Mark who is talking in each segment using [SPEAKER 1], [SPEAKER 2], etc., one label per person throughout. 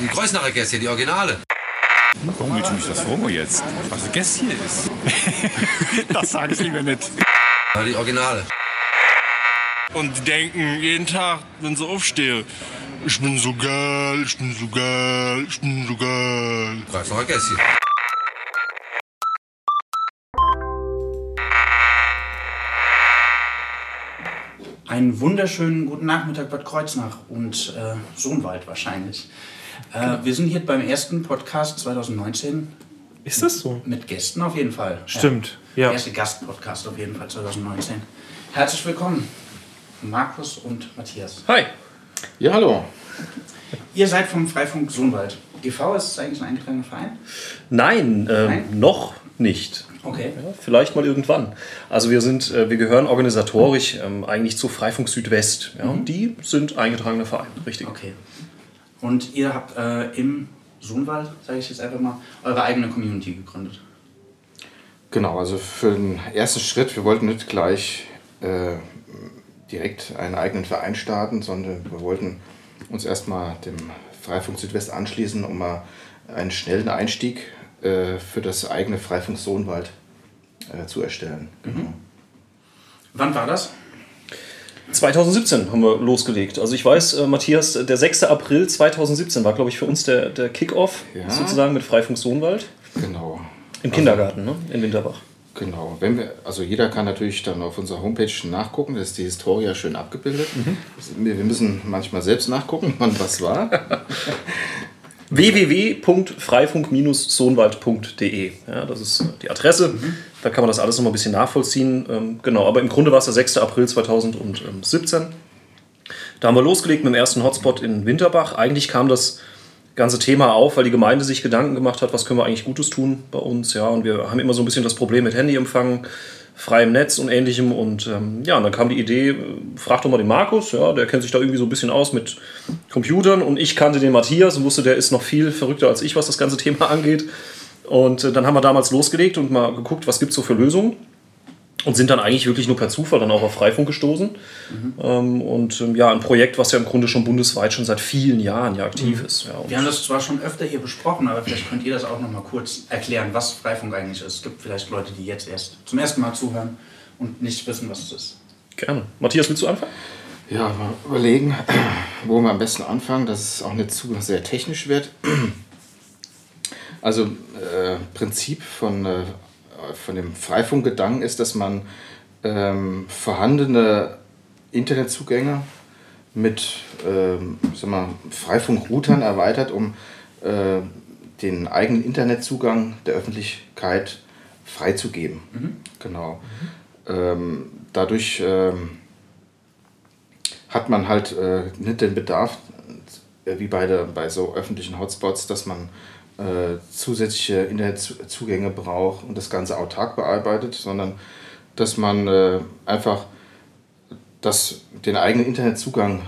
[SPEAKER 1] Die Kreuznacher Gäste, die Originale.
[SPEAKER 2] Warum du mich das fragen jetzt? Was ein Gäst hier ist? das sage ich lieber nicht.
[SPEAKER 1] Die Originale.
[SPEAKER 3] Und die denken jeden Tag, wenn sie aufstehen, ich bin so geil, ich bin so geil, ich bin so geil.
[SPEAKER 1] Kreuznacher Gäste.
[SPEAKER 4] Einen wunderschönen guten Nachmittag Bad Kreuznach und äh, Sohnwald wahrscheinlich. Äh, wir sind hier beim ersten Podcast 2019
[SPEAKER 5] Ist das so?
[SPEAKER 4] mit Gästen auf jeden Fall.
[SPEAKER 5] Stimmt,
[SPEAKER 4] Ja.
[SPEAKER 5] ja.
[SPEAKER 4] Der erste Gastpodcast auf jeden Fall 2019. Herzlich willkommen, Markus und Matthias.
[SPEAKER 5] Hi.
[SPEAKER 6] Ja, hallo.
[SPEAKER 4] Ihr seid vom Freifunk Sohnwald. GV ist es eigentlich ein eingetragener Verein?
[SPEAKER 5] Nein, ähm,
[SPEAKER 4] Nein?
[SPEAKER 5] noch nicht.
[SPEAKER 4] Okay.
[SPEAKER 5] Ja, vielleicht mal irgendwann. Also wir sind, äh, wir gehören organisatorisch ähm, eigentlich zu Freifunk Südwest. Ja, und die sind eingetragene Vereine, richtig.
[SPEAKER 4] Okay. Und ihr habt äh, im Sohnwald, sage ich jetzt einfach mal, eure eigene Community gegründet.
[SPEAKER 6] Genau, also für den ersten Schritt, wir wollten nicht gleich äh, direkt einen eigenen Verein starten, sondern wir wollten uns erstmal dem Freifunk Südwest anschließen, um mal einen schnellen Einstieg äh, für das eigene Freifunk Sohnwald äh, zu erstellen. Genau.
[SPEAKER 4] Wann war das?
[SPEAKER 5] 2017 haben wir losgelegt. Also ich weiß, äh, Matthias, der 6. April 2017 war, glaube ich, für uns der, der Kick-Off
[SPEAKER 6] Ja.
[SPEAKER 5] sozusagen mit Freifunk Sohnwald
[SPEAKER 6] Genau.
[SPEAKER 5] im Kindergarten ne? in Winterbach.
[SPEAKER 6] Genau. Wenn wir, also jeder kann natürlich dann auf unserer Homepage nachgucken, da ist die Historie schön abgebildet. Wir, wir müssen manchmal selbst nachgucken, wann was war.
[SPEAKER 5] www.freifunk-sohnwald.de. Ja, das ist die Adresse. Da kann man das alles noch mal ein bisschen nachvollziehen. Ähm, genau, aber im Grunde war es der 6. April 2017. Da haben wir losgelegt mit dem ersten Hotspot in Winterbach. Eigentlich kam das ganze Thema auf, weil die Gemeinde sich Gedanken gemacht hat, was können wir eigentlich Gutes tun bei uns. Ja, und wir haben immer so ein bisschen das Problem mit Handyempfang, freiem Netz und ähnlichem. Und ähm, ja, und dann kam die Idee, äh, frag doch mal den Markus, ja, der kennt sich da irgendwie so ein bisschen aus mit Computern. Und ich kannte den Matthias und wusste, der ist noch viel verrückter als ich, was das ganze Thema angeht. Und äh, dann haben wir damals losgelegt und mal geguckt, was gibt es so für Lösungen. Und sind dann eigentlich wirklich nur per Zufall dann auch auf Freifunk gestoßen. Ähm, und ähm, ja, ein Projekt, was ja im Grunde schon bundesweit schon seit vielen Jahren ja aktiv ist. Ja,
[SPEAKER 4] Wir haben das zwar schon öfter hier besprochen, aber vielleicht könnt ihr das auch noch mal kurz erklären, was Freifunk eigentlich ist. Es gibt vielleicht Leute, die jetzt erst zum ersten Mal zuhören und nicht wissen, was es ist.
[SPEAKER 5] gerne. Matthias, willst du anfangen?
[SPEAKER 6] Ja, mal überlegen, wo wir am besten anfangen, dass es auch nicht zu sehr technisch wird. Also äh, Prinzip von, äh, von dem Freifunkgedanken ist, dass man ähm, vorhandene Internetzugänge mit ähm, sag mal, Freifunkroutern erweitert, um äh, den eigenen Internetzugang der Öffentlichkeit freizugeben. Genau. Ähm, dadurch ähm, hat man halt äh, nicht den Bedarf, äh, wie bei, der, bei so öffentlichen Hotspots, dass man äh, zusätzliche Internetzugänge braucht und das Ganze autark bearbeitet, sondern dass man äh, einfach das, den eigenen Internetzugang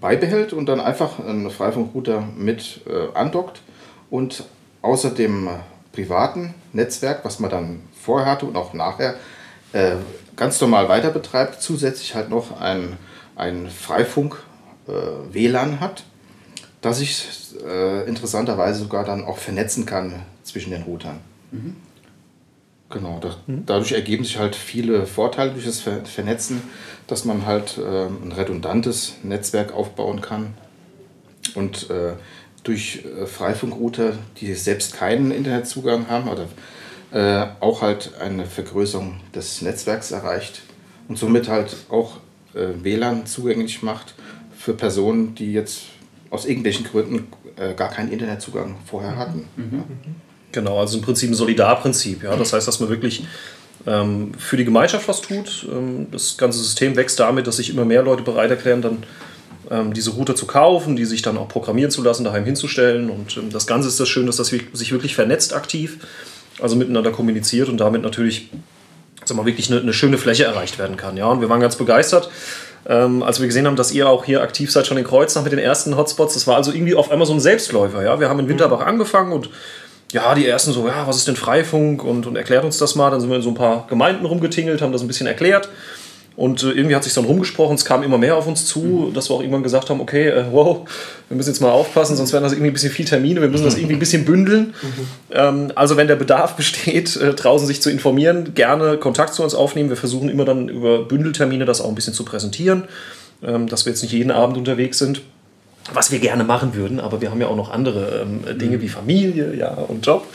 [SPEAKER 6] beibehält und dann einfach einen Freifunkrouter mit äh, andockt und außer dem äh, privaten Netzwerk, was man dann vorher hatte und auch nachher äh, ganz normal weiter betreibt, zusätzlich halt noch ein, ein Freifunk äh, hat, das ich äh, interessanterweise sogar dann auch vernetzen kann zwischen den Routern. Genau, da, dadurch ergeben sich halt viele Vorteile durch das Ver Vernetzen, dass man halt ähm, ein redundantes Netzwerk aufbauen kann. Und äh, durch äh, Freifunkrouter, die selbst keinen Internetzugang haben, oder äh, auch halt eine Vergrößerung des Netzwerks erreicht und somit halt auch äh, WLAN zugänglich macht für Personen, die jetzt aus irgendwelchen Gründen äh, gar keinen Internetzugang vorher hatten. Ja.
[SPEAKER 5] Genau, also im Prinzip ein Solidarprinzip. Ja? Das heißt, dass man wirklich ähm, für die Gemeinschaft was tut. Ähm, das ganze System wächst damit, dass sich immer mehr Leute bereit erklären, dann ähm, diese Router zu kaufen, die sich dann auch programmieren zu lassen, daheim hinzustellen. Und ähm, das Ganze ist das Schöne, dass das sich wirklich vernetzt aktiv, also miteinander kommuniziert und damit natürlich sag mal, wirklich eine, eine schöne Fläche erreicht werden kann. Ja? Und wir waren ganz begeistert. Ähm, als wir gesehen haben, dass ihr auch hier aktiv seid, schon in Kreuznach mit den ersten Hotspots, das war also irgendwie auf einmal so ein Selbstläufer. Ja? Wir haben in Winterbach angefangen und ja, die ersten so, ja, was ist denn Freifunk und, und erklärt uns das mal. Dann sind wir in so ein paar Gemeinden rumgetingelt, haben das ein bisschen erklärt. Und äh, irgendwie hat sich dann rumgesprochen, es kam immer mehr auf uns zu, dass wir auch irgendwann gesagt haben, okay, äh, wow, wir müssen jetzt mal aufpassen, sonst werden das irgendwie ein bisschen viel Termine, wir müssen das irgendwie ein bisschen bündeln. Ähm, also wenn der Bedarf besteht, äh, draußen sich zu informieren, gerne Kontakt zu uns aufnehmen. Wir versuchen immer dann über Bündeltermine das auch ein bisschen zu präsentieren, ähm, dass wir jetzt nicht jeden Abend unterwegs sind was wir gerne machen würden, aber wir haben ja auch noch andere ähm, Dinge wie Familie ja, und Job.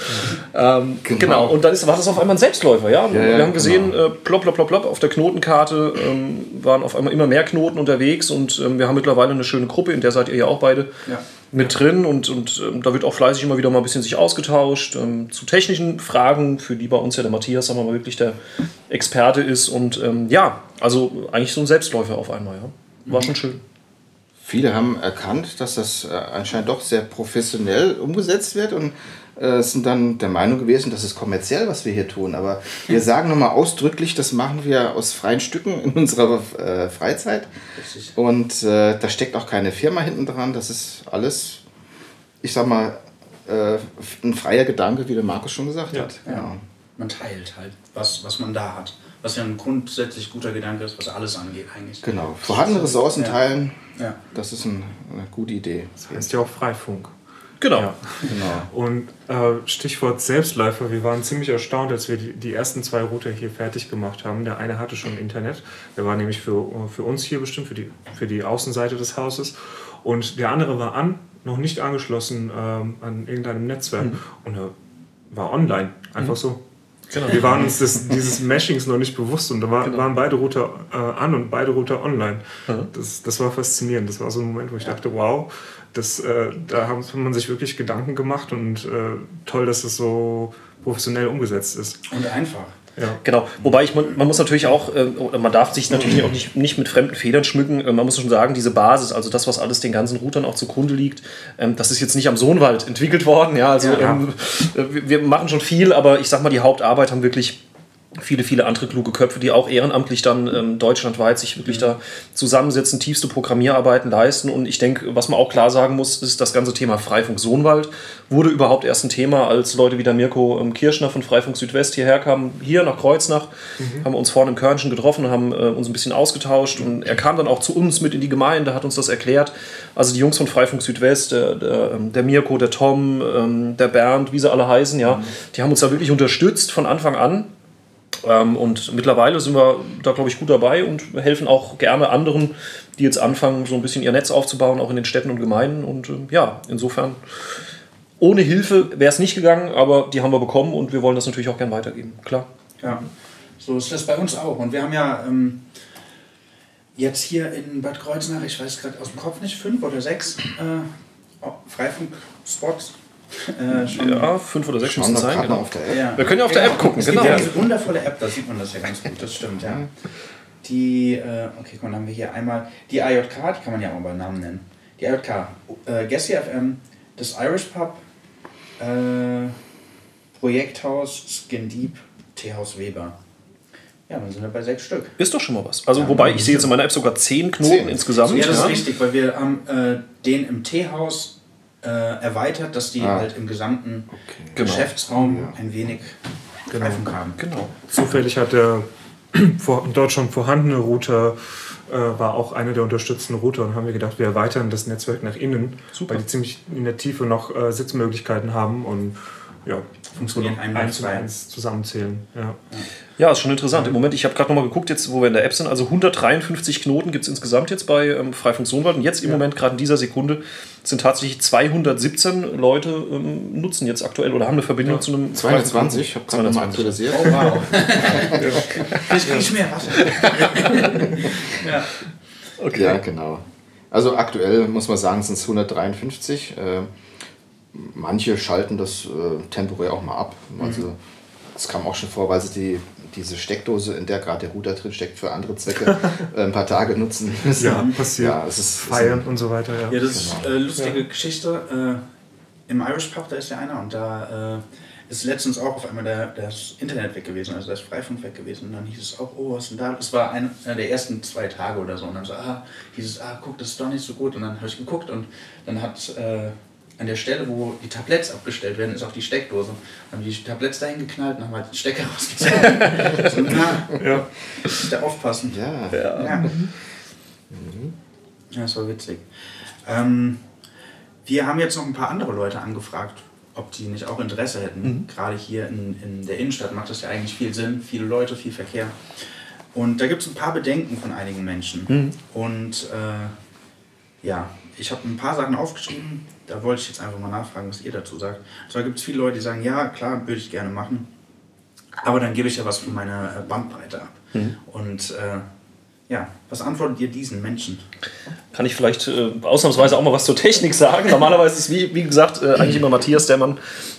[SPEAKER 5] Ähm, genau.
[SPEAKER 6] Genau.
[SPEAKER 5] und dann ist, war das auf einmal ein Selbstläufer. Ja?
[SPEAKER 6] Ja,
[SPEAKER 5] wir
[SPEAKER 6] ja,
[SPEAKER 5] haben gesehen, äh, plopp, plopp, plopp, plopp, auf der Knotenkarte ähm, waren auf einmal immer mehr Knoten unterwegs und ähm, wir haben mittlerweile eine schöne Gruppe, in der seid ihr ja auch beide
[SPEAKER 4] Ja.
[SPEAKER 5] mit drin und, und ähm, da wird auch fleißig immer wieder mal ein bisschen sich ausgetauscht ähm, zu technischen Fragen, für die bei uns ja der Matthias, sagen wir mal, wirklich der Experte ist und ja, also eigentlich so ein Selbstläufer auf einmal. Ja? War schon schön.
[SPEAKER 6] Viele haben erkannt, dass das äh, anscheinend doch sehr professionell umgesetzt wird und äh, sind dann der Meinung gewesen, das ist kommerziell, was wir hier tun. Aber wir sagen nochmal ausdrücklich, das machen wir aus freien Stücken in unserer äh, Freizeit. Und äh, da steckt auch keine Firma hinten dran. Das ist alles, ich sag mal, äh, ein freier Gedanke, wie der Markus schon gesagt hat.
[SPEAKER 4] Ja. Man teilt halt, was, was man da hat. Was ja ein grundsätzlich guter Gedanke ist, was alles angeht eigentlich.
[SPEAKER 6] Genau. Vorhandene Ressourcen
[SPEAKER 4] Ja.
[SPEAKER 6] teilen,
[SPEAKER 4] Ja.
[SPEAKER 6] das ist ein, eine gute Idee.
[SPEAKER 7] Das heißt ja auch Freifunk.
[SPEAKER 5] Genau.
[SPEAKER 7] Ja.
[SPEAKER 6] Genau.
[SPEAKER 7] Und äh, Stichwort Selbstläufer, wir waren ziemlich erstaunt, als wir die, die ersten zwei Router hier fertig gemacht haben. Der eine hatte schon Internet, der war nämlich für, für uns hier bestimmt, für die, für die Außenseite des Hauses. Und der andere war an, noch nicht angeschlossen ähm, an irgendeinem Netzwerk. Und er war online, einfach so. Wir waren uns des, dieses Meshings noch nicht bewusst und da war, waren beide Router äh, an und beide Router online. Das, das war faszinierend. Das war so ein Moment, wo ich dachte, wow, das, äh, da haben, hat man sich wirklich Gedanken gemacht und äh, toll, dass es so professionell umgesetzt ist.
[SPEAKER 4] Und einfach.
[SPEAKER 7] Ja.
[SPEAKER 5] Genau, wobei ich, man, man muss natürlich auch, äh, man darf sich natürlich auch nicht, nicht mit fremden Federn schmücken. Äh, man muss schon sagen, diese Basis, also das, was alles den ganzen Routern auch zugrunde liegt, ähm, das ist jetzt nicht am Sohnwald entwickelt worden. Ja, also
[SPEAKER 7] Ja.
[SPEAKER 5] Ähm, äh, wir, wir machen schon viel, aber ich sag mal, die Hauptarbeit haben wirklich viele, viele andere kluge Köpfe, die auch ehrenamtlich dann ähm, deutschlandweit sich wirklich da zusammensetzen, tiefste Programmierarbeiten leisten. Und ich denke, was man auch klar sagen muss, ist das ganze Thema Freifunk Sohnwald wurde überhaupt erst ein Thema, als Leute wie der Mirko ähm, Kirschner von Freifunk Südwest hierher kamen, hier nach Kreuznach, haben wir uns vorne im Körnchen getroffen, haben äh, uns ein bisschen ausgetauscht und er kam dann auch zu uns mit in die Gemeinde, hat uns das erklärt. Also die Jungs von Freifunk Südwest, der, der, ähm, der Mirko, der Tom, ähm, der Bernd, wie sie alle heißen, ja, die haben uns da wirklich unterstützt von Anfang an. Ähm, und mittlerweile sind wir da, glaube ich, gut dabei und helfen auch gerne anderen, die jetzt anfangen, so ein bisschen ihr Netz aufzubauen, auch in den Städten und Gemeinden. Und ähm, ja, insofern, ohne Hilfe wäre es nicht gegangen, aber die haben wir bekommen und wir wollen das natürlich auch gern weitergeben. Klar.
[SPEAKER 4] Ja, so ist das bei uns auch. Und wir haben ja ähm, jetzt hier in Bad Kreuznach, ich weiß gerade aus dem Kopf nicht, fünf oder sechs äh, Freifunk-Spots. Äh, schon.
[SPEAKER 5] Ja, fünf oder sechs müssen
[SPEAKER 6] wir
[SPEAKER 5] sein.
[SPEAKER 6] mal
[SPEAKER 5] Genau.
[SPEAKER 6] auf der App.
[SPEAKER 4] Ja.
[SPEAKER 5] Wir können ja auf der App gucken,
[SPEAKER 4] Es
[SPEAKER 5] genau.
[SPEAKER 4] gibt ja diese wundervolle App, da sieht man das ja ganz gut, das stimmt, ja. Die, äh, okay, guck mal, dann haben wir hier einmal die IJK, die kann man ja auch beim Namen nennen. Die IJK, äh, Gessi FM, das Irish Pub, äh, Projekthaus, Skin Deep, Teehaus Weber. Ja, dann sind wir bei sechs Stück.
[SPEAKER 5] Ist doch schon mal was. Also, wobei ich sehe jetzt in meiner App sogar zehn Knoten
[SPEAKER 6] Zehn.
[SPEAKER 5] insgesamt.
[SPEAKER 4] Ja, das ist
[SPEAKER 5] ja.
[SPEAKER 4] richtig, weil wir haben äh, den im Teehaus äh, erweitert, dass die
[SPEAKER 6] Ah.
[SPEAKER 4] halt im gesamten
[SPEAKER 5] Genau.
[SPEAKER 4] Geschäftsraum ein wenig Freifunk haben.
[SPEAKER 5] Genau.
[SPEAKER 7] Zufällig hat der vor, dort schon vorhandene Router äh, war auch einer der unterstützenden Router und haben wir gedacht, wir erweitern das Netzwerk nach innen,
[SPEAKER 5] Super.
[SPEAKER 7] weil die ziemlich in der Tiefe noch äh, Sitzmöglichkeiten haben und ja,
[SPEAKER 4] Funktionieren
[SPEAKER 7] eins zu eins zusammenzählen. Ja.
[SPEAKER 5] Ja, ist schon interessant. Im Moment, ich habe gerade nochmal geguckt, jetzt, wo wir in der App sind, also 153 Knoten gibt es insgesamt jetzt bei ähm, Freifunk Sohnwald. Und jetzt im Moment, gerade in dieser Sekunde, sind tatsächlich 217 Leute ähm, nutzen jetzt aktuell oder haben eine Verbindung zu einem
[SPEAKER 6] 220, ich habe gerade
[SPEAKER 5] 220.
[SPEAKER 6] aktualisiert.
[SPEAKER 4] Oh wow. Vielleicht krieg ich mehr Wasser. ja.
[SPEAKER 5] Okay.
[SPEAKER 6] Ja, genau. Also aktuell muss man sagen, sind es 153. Äh, manche schalten das äh, temporär auch mal ab. Also es kam auch schon vor, weil sie die, diese Steckdose, in der gerade der Router drin steckt, für andere Zwecke äh, ein paar Tage nutzen müssen.
[SPEAKER 7] Ja, passiert.
[SPEAKER 6] Ja, es ist,
[SPEAKER 7] Feiern und so weiter. Ja.
[SPEAKER 4] Ja, das ist äh, lustige Geschichte. Äh, Im Irish Pub, da ist ja einer und da äh, ist letztens auch auf einmal der, das Internet weg gewesen, also das Freifunk weg gewesen. Und dann hieß es auch, oh, was ist denn da? Das war einer der ersten zwei Tage oder so. Und dann so, ah, hieß es, ah, guck, das ist doch nicht so gut. Und dann habe ich geguckt und dann hat äh, an der Stelle, wo die Tabletts abgestellt werden, ist auch die Steckdose. Haben die Tabletts dahin geknallt und haben halt den Stecker rausgezogen. so, na,
[SPEAKER 7] Ja.
[SPEAKER 4] da aufpassen.
[SPEAKER 6] Ja.
[SPEAKER 4] Ja. Ja, das war witzig. Ähm, wir haben jetzt noch ein paar andere Leute angefragt, ob die nicht auch Interesse hätten. Gerade hier in, in der Innenstadt macht das ja eigentlich viel Sinn. Viele Leute, viel Verkehr. Und da gibt es ein paar Bedenken von einigen Menschen. Und äh, ja, ich habe ein paar Sachen aufgeschrieben. Da wollte ich jetzt einfach mal nachfragen, was ihr dazu sagt. Zwar gibt es viele Leute, die sagen, ja, klar, würde ich gerne machen. Aber dann gebe ich ja was von meiner äh, Bandbreite ab. Und äh, ja, was antwortet ihr diesen Menschen?
[SPEAKER 5] Kann ich vielleicht äh, ausnahmsweise auch mal was zur Technik sagen? Normalerweise ist, wie, wie gesagt, äh, eigentlich immer Matthias der Mann,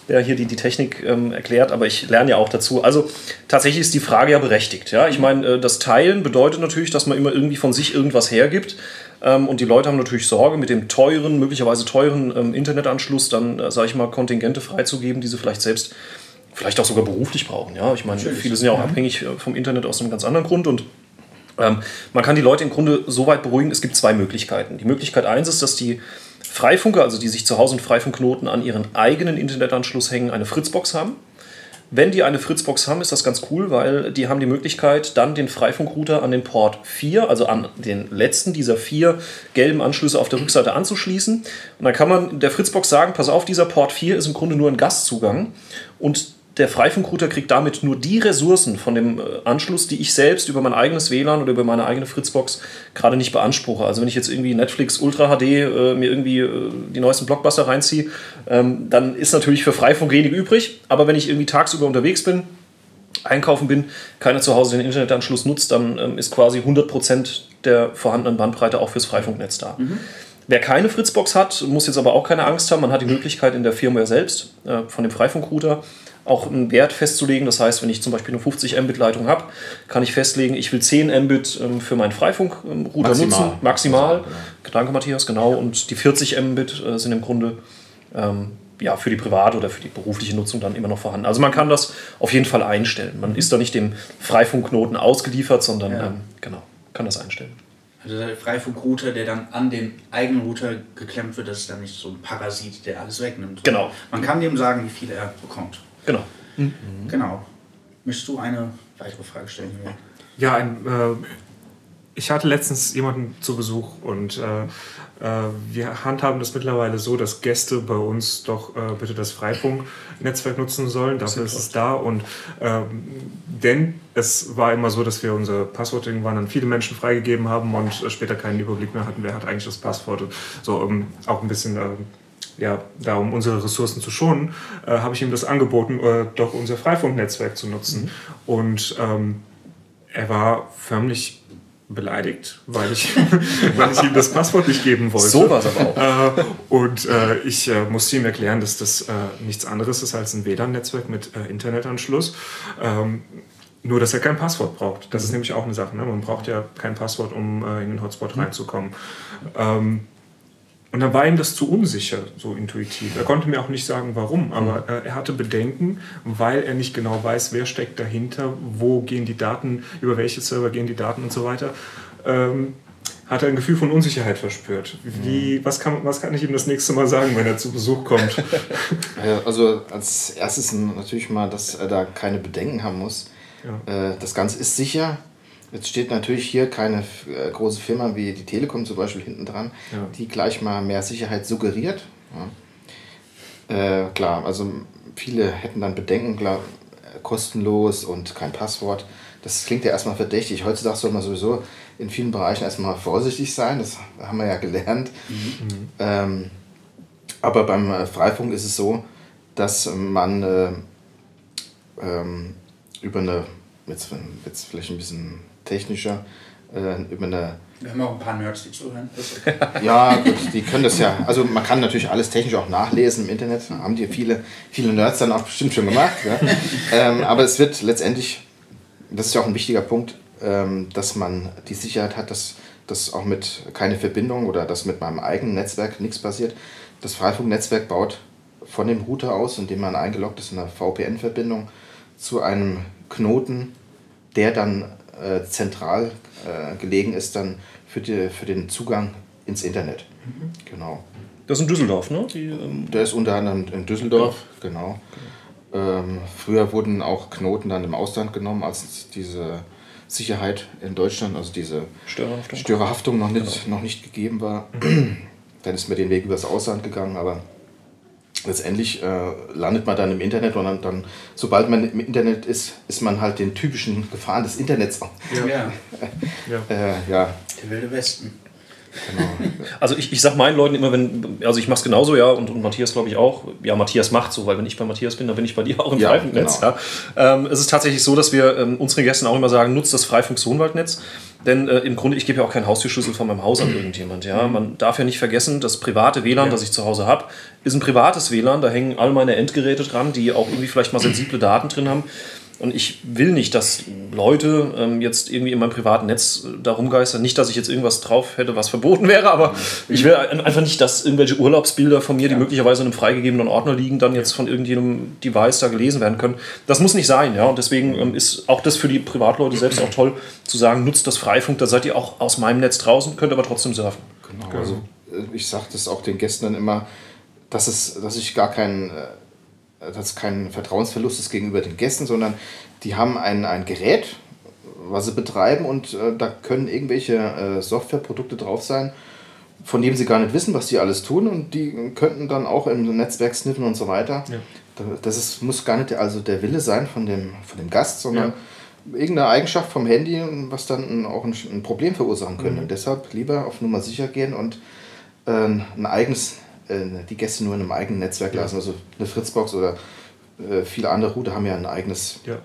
[SPEAKER 5] der hier die, die Technik ähm, erklärt, aber ich lerne ja auch dazu. Also tatsächlich ist die Frage ja berechtigt. Ja? Ich meine, äh, das Teilen bedeutet natürlich, dass man immer irgendwie von sich irgendwas hergibt. Ähm, und die Leute haben natürlich Sorge, mit dem teuren, möglicherweise teuren ähm, Internetanschluss dann, äh, sage ich mal, Kontingente freizugeben, die sie vielleicht selbst, vielleicht auch sogar beruflich brauchen. Ja? Ich meine, viele sind ja auch abhängig äh, vom Internet aus einem ganz anderen Grund und ähm, man kann die Leute im Grunde so weit beruhigen, es gibt zwei Möglichkeiten. Die Möglichkeit eins ist, dass die Freifunker, also die sich zu Hause in Freifunkknoten an ihren eigenen Internetanschluss hängen, eine Fritzbox haben. Wenn die eine Fritzbox haben, ist das ganz cool, weil die haben die Möglichkeit, dann den Freifunkrouter an den Port 4, also an den letzten dieser vier gelben Anschlüsse auf der Rückseite anzuschließen. Und dann kann man der Fritzbox sagen, pass auf, dieser Port 4 ist im Grunde nur ein Gastzugang und der Freifunkrouter kriegt damit nur die Ressourcen von dem äh, Anschluss, die ich selbst über mein eigenes WLAN oder über meine eigene Fritzbox gerade nicht beanspruche. Also wenn ich jetzt irgendwie Netflix Ultra HD äh, mir irgendwie äh, die neuesten Blockbuster reinziehe, ähm, dann ist natürlich für Freifunk wenig übrig. Aber wenn ich irgendwie tagsüber unterwegs bin, einkaufen bin, keiner zu Hause den Internetanschluss nutzt, dann ähm, ist quasi 100% der vorhandenen Bandbreite auch fürs Freifunknetz da. Wer keine Fritzbox hat, muss jetzt aber auch keine Angst haben. Man hat die Möglichkeit in der Firmware selbst äh, von dem Freifunkrouter auch einen Wert festzulegen. Das heißt, wenn ich zum Beispiel eine 50 Mbit Leitung habe, kann ich festlegen, ich will 10 Mbit ähm, für meinen Freifunkrouter
[SPEAKER 6] Maximal.
[SPEAKER 5] nutzen. Maximal.
[SPEAKER 6] Also,
[SPEAKER 5] Danke, Matthias, genau. Und die 40 Mbit äh, sind im Grunde ähm, ja, für die private oder für die berufliche Nutzung dann immer noch vorhanden. Also man kann das auf jeden Fall einstellen. Man ist da nicht dem Freifunkknoten ausgeliefert, sondern
[SPEAKER 4] Ja.
[SPEAKER 5] ähm, genau, kann das einstellen.
[SPEAKER 4] Also der Freifunkrouter, der dann an den eigenen Router geklemmt wird, das ist dann nicht so ein Parasit, der alles wegnimmt.
[SPEAKER 5] Genau.
[SPEAKER 4] Man kann dem sagen, wie viel er bekommt.
[SPEAKER 5] Genau.
[SPEAKER 4] Genau. Möchtest du eine weitere Frage stellen? Julian?
[SPEAKER 7] Ja, ein, äh, ich hatte letztens jemanden zu Besuch und äh, äh, wir handhaben das mittlerweile so, dass Gäste bei uns doch äh, bitte das Freifunk-Netzwerk nutzen sollen. Dafür ist es da. Und ähm, denn es war immer so, dass wir unser Passwort irgendwann an viele Menschen freigegeben haben und äh, später keinen Überblick mehr hatten, wer hat eigentlich das Passwort. So ähm, auch ein bisschen. Ja, da um unsere Ressourcen zu schonen, äh, habe ich ihm das angeboten, äh, doch unser Freifunknetzwerk zu nutzen. Und ähm, er war förmlich beleidigt, weil ich, weil ich ihm das Passwort nicht geben wollte.
[SPEAKER 5] So war es aber auch.
[SPEAKER 7] Äh, und äh, ich äh, musste ihm erklären, dass das äh, nichts anderes ist als ein WLAN-Netzwerk mit äh, Internetanschluss. Ähm, nur, dass er kein Passwort braucht. Das ist nämlich auch eine Sache. Ne? Man braucht ja kein Passwort, um äh, in den Hotspot reinzukommen. Ähm, und dann war ihm das zu unsicher, so intuitiv. Er konnte mir auch nicht sagen, warum, aber äh, er hatte Bedenken, weil er nicht genau weiß, wer steckt dahinter, wo gehen die Daten, über welche Server gehen die Daten und so weiter. Ähm, hat er ein Gefühl von Unsicherheit verspürt. Wie, was, kann, was kann ich ihm das nächste Mal sagen, wenn er zu Besuch kommt?
[SPEAKER 6] Ja, Also als erstes natürlich mal, dass er da keine Bedenken haben muss. Äh, Das Ganze ist sicher. Jetzt steht natürlich hier keine äh, große Firma wie die Telekom zum Beispiel hinten dran,
[SPEAKER 7] Ja.
[SPEAKER 6] die gleich mal mehr Sicherheit suggeriert. Ja. Äh, klar, also viele hätten dann Bedenken, klar, kostenlos und kein Passwort. Das klingt ja erstmal verdächtig. Heutzutage soll man sowieso in vielen Bereichen erstmal vorsichtig sein, das haben wir ja gelernt. Ähm, aber beim äh, Freifunk ist es so, dass man äh, ähm, über eine, jetzt, jetzt vielleicht ein bisschen technischer, äh, über eine,
[SPEAKER 4] Wir haben auch ein paar Nerds, die zuhören.
[SPEAKER 6] Ja, gut, die können das ja, also man kann natürlich alles technisch auch nachlesen im Internet, haben die viele, viele Nerds dann auch bestimmt schon gemacht. Ja? ähm, aber es wird letztendlich, das ist ja auch ein wichtiger Punkt, ähm, dass man die Sicherheit hat, dass dass auch mit keine Verbindung oder dass mit meinem eigenen Netzwerk nichts passiert. Das Freifunknetzwerk baut von dem Router aus, indem man eingeloggt ist, eine VPN-Verbindung zu einem Knoten, der dann äh, zentral äh, gelegen ist dann für, die, für den Zugang ins Internet. Genau.
[SPEAKER 5] Das ist in Düsseldorf, ne? Die, ähm,
[SPEAKER 6] Der ist unter anderem in Düsseldorf, genau. Ähm, früher wurden auch Knoten dann im Ausland genommen, als diese Sicherheit in Deutschland, also diese
[SPEAKER 5] Störerhaftung.
[SPEAKER 6] Störerhaftung noch nicht, noch nicht gegeben war. dann ist man den Weg übers Ausland gegangen, aber letztendlich äh, landet man dann im Internet und dann, dann, sobald man im Internet ist, ist man halt den typischen Gefahren des Internets.
[SPEAKER 4] Ja.
[SPEAKER 6] Äh, ja,
[SPEAKER 4] Der wilde Westen.
[SPEAKER 5] Also ich, ich sag meinen Leuten immer, wenn, also ich mach's genauso, ja, und, und Matthias glaube ich auch. Ja, Matthias macht so, weil wenn ich bei Matthias bin, dann bin ich bei dir auch im
[SPEAKER 6] Ja,
[SPEAKER 5] Freifunknetz.
[SPEAKER 6] genau.
[SPEAKER 5] Ja. Ähm, es ist tatsächlich so, dass wir ähm, unseren Gästen auch immer sagen, nutzt das Freifunk-Sohnwaldnetz. Denn äh, im Grunde, ich gebe ja auch keinen Haustürschlüssel von meinem Haus an irgendjemand. Ja? Man darf ja nicht vergessen, das private WLAN, das ich zu Hause habe, ist ein privates WLAN. Da hängen all meine Endgeräte dran, die auch irgendwie vielleicht mal sensible Daten drin haben. Und ich will nicht, dass Leute ähm, jetzt irgendwie in meinem privaten Netz äh, da rumgeistern. Nicht, dass ich jetzt irgendwas drauf hätte, was verboten wäre, aber ich will ein- einfach nicht, dass irgendwelche Urlaubsbilder von mir, die möglicherweise in einem freigegebenen Ordner liegen, dann jetzt von irgendeinem Device da gelesen werden können. Das muss nicht sein, ja. Und deswegen ähm, ist auch das für die Privatleute selbst auch toll zu sagen, nutzt das Freifunk, da seid ihr auch aus meinem Netz draußen, könnt aber trotzdem surfen.
[SPEAKER 6] Genau, also äh, ich sage das auch den Gästen dann immer, dass, es, dass ich gar kein, äh, dass es kein Vertrauensverlust ist gegenüber den Gästen, sondern die haben ein, ein Gerät, was sie betreiben und äh, da können irgendwelche äh, Softwareprodukte drauf sein, von denen sie gar nicht wissen, was die alles tun und die könnten dann auch im Netzwerk sniffen und so weiter. Da- Das ist, muss gar nicht also der Wille sein von dem, von dem Gast, sondern irgendeine Eigenschaft vom Handy, was dann auch ein, ein Problem verursachen könnte. Und deshalb lieber auf Nummer sicher gehen und äh, ein eigenes, die Gäste nur in einem eigenen Netzwerk lassen. Also eine Fritzbox oder äh, viele andere Router haben ja ein eigenes
[SPEAKER 7] Ja.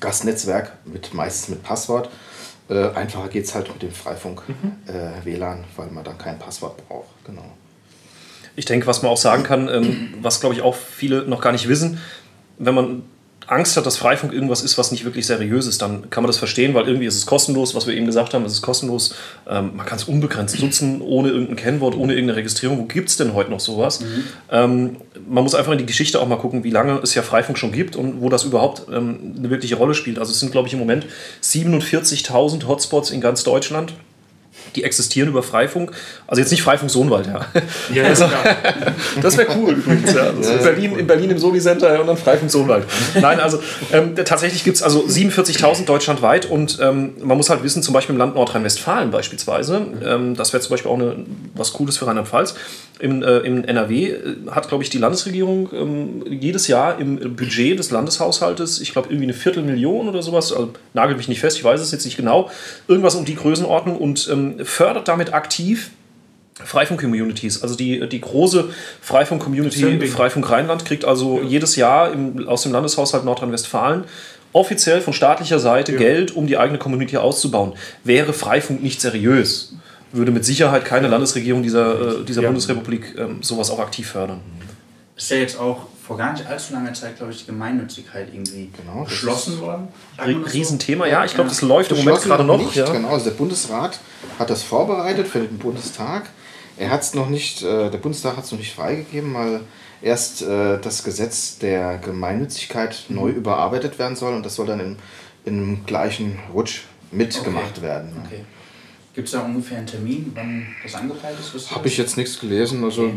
[SPEAKER 6] Gastnetzwerk, mit, meistens mit Passwort. Äh, einfacher geht es halt mit dem Freifunk äh, WLAN, weil man dann kein Passwort braucht. Genau.
[SPEAKER 5] Ich denke, was man auch sagen kann, ähm, was glaube ich auch viele noch gar nicht wissen, wenn man Angst hat, dass Freifunk irgendwas ist, was nicht wirklich seriös ist, dann kann man das verstehen, weil irgendwie ist es kostenlos, was wir eben gesagt haben, es ist kostenlos. Ähm, man kann es unbegrenzt nutzen, ohne irgendein Kennwort, ohne irgendeine Registrierung. Wo gibt es denn heute noch sowas? Ähm, man muss einfach in die Geschichte auch mal gucken, wie lange es ja Freifunk schon gibt und wo das überhaupt ähm, eine wirkliche Rolle spielt. Also es sind, glaube ich, im Moment 47.000 Hotspots in ganz Deutschland. Die existieren über Freifunk. Also jetzt nicht Freifunk Sohnwald, ja.
[SPEAKER 7] Ja,
[SPEAKER 5] Also-
[SPEAKER 7] klar.
[SPEAKER 5] Das wäre cool übrigens. Ja. Das in, Berlin, in Berlin im Soli Center und dann Freifunk Sohnwald. Nein, also ähm, tatsächlich gibt es also 47.000 deutschlandweit und ähm, man muss halt wissen, zum Beispiel im Land Nordrhein-Westfalen beispielsweise, ähm, das wäre zum Beispiel auch eine, was Cooles für Rheinland-Pfalz, im, äh, im NRW äh, hat, glaube ich, die Landesregierung ähm, jedes Jahr im Budget des Landeshaushaltes, ich glaube, irgendwie eine Viertelmillion oder sowas, also nagelt mich nicht fest, ich weiß es jetzt nicht genau, irgendwas um die Größenordnung und ähm, fördert damit aktiv Freifunk-Communities, also die, die große
[SPEAKER 7] ja
[SPEAKER 5] Freifunk-Community. Freifunk Rheinland kriegt also jedes Jahr im, aus dem Landeshaushalt Nordrhein-Westfalen offiziell von staatlicher Seite Geld, um die eigene Community auszubauen. Wäre Freifunk nicht seriös, würde mit Sicherheit keine Landesregierung dieser, äh, dieser
[SPEAKER 7] Ja.
[SPEAKER 5] Bundesrepublik ähm, sowas auch aktiv fördern.
[SPEAKER 4] Ist ja jetzt auch vor gar nicht allzu langer Zeit, glaube ich, die Gemeinnützigkeit irgendwie
[SPEAKER 6] Genau, das
[SPEAKER 4] beschlossen worden. So?
[SPEAKER 5] Riesenthema, ja, ich glaube, das läuft im Moment gerade noch.
[SPEAKER 6] Nicht,
[SPEAKER 5] Ja.
[SPEAKER 6] Genau, also der Bundesrat hat das vorbereitet für den Bundestag. Er hat es noch nicht, äh, der Bundestag hat es noch nicht freigegeben, weil erst äh, das Gesetz der Gemeinnützigkeit
[SPEAKER 5] Mhm.
[SPEAKER 6] neu überarbeitet werden soll und das soll dann in, in einem gleichen Rutsch mitgemacht werden.
[SPEAKER 4] Okay. Gibt es da ungefähr einen Termin, wann das angepeilt ist?
[SPEAKER 6] Habe ich jetzt nichts gelesen. Also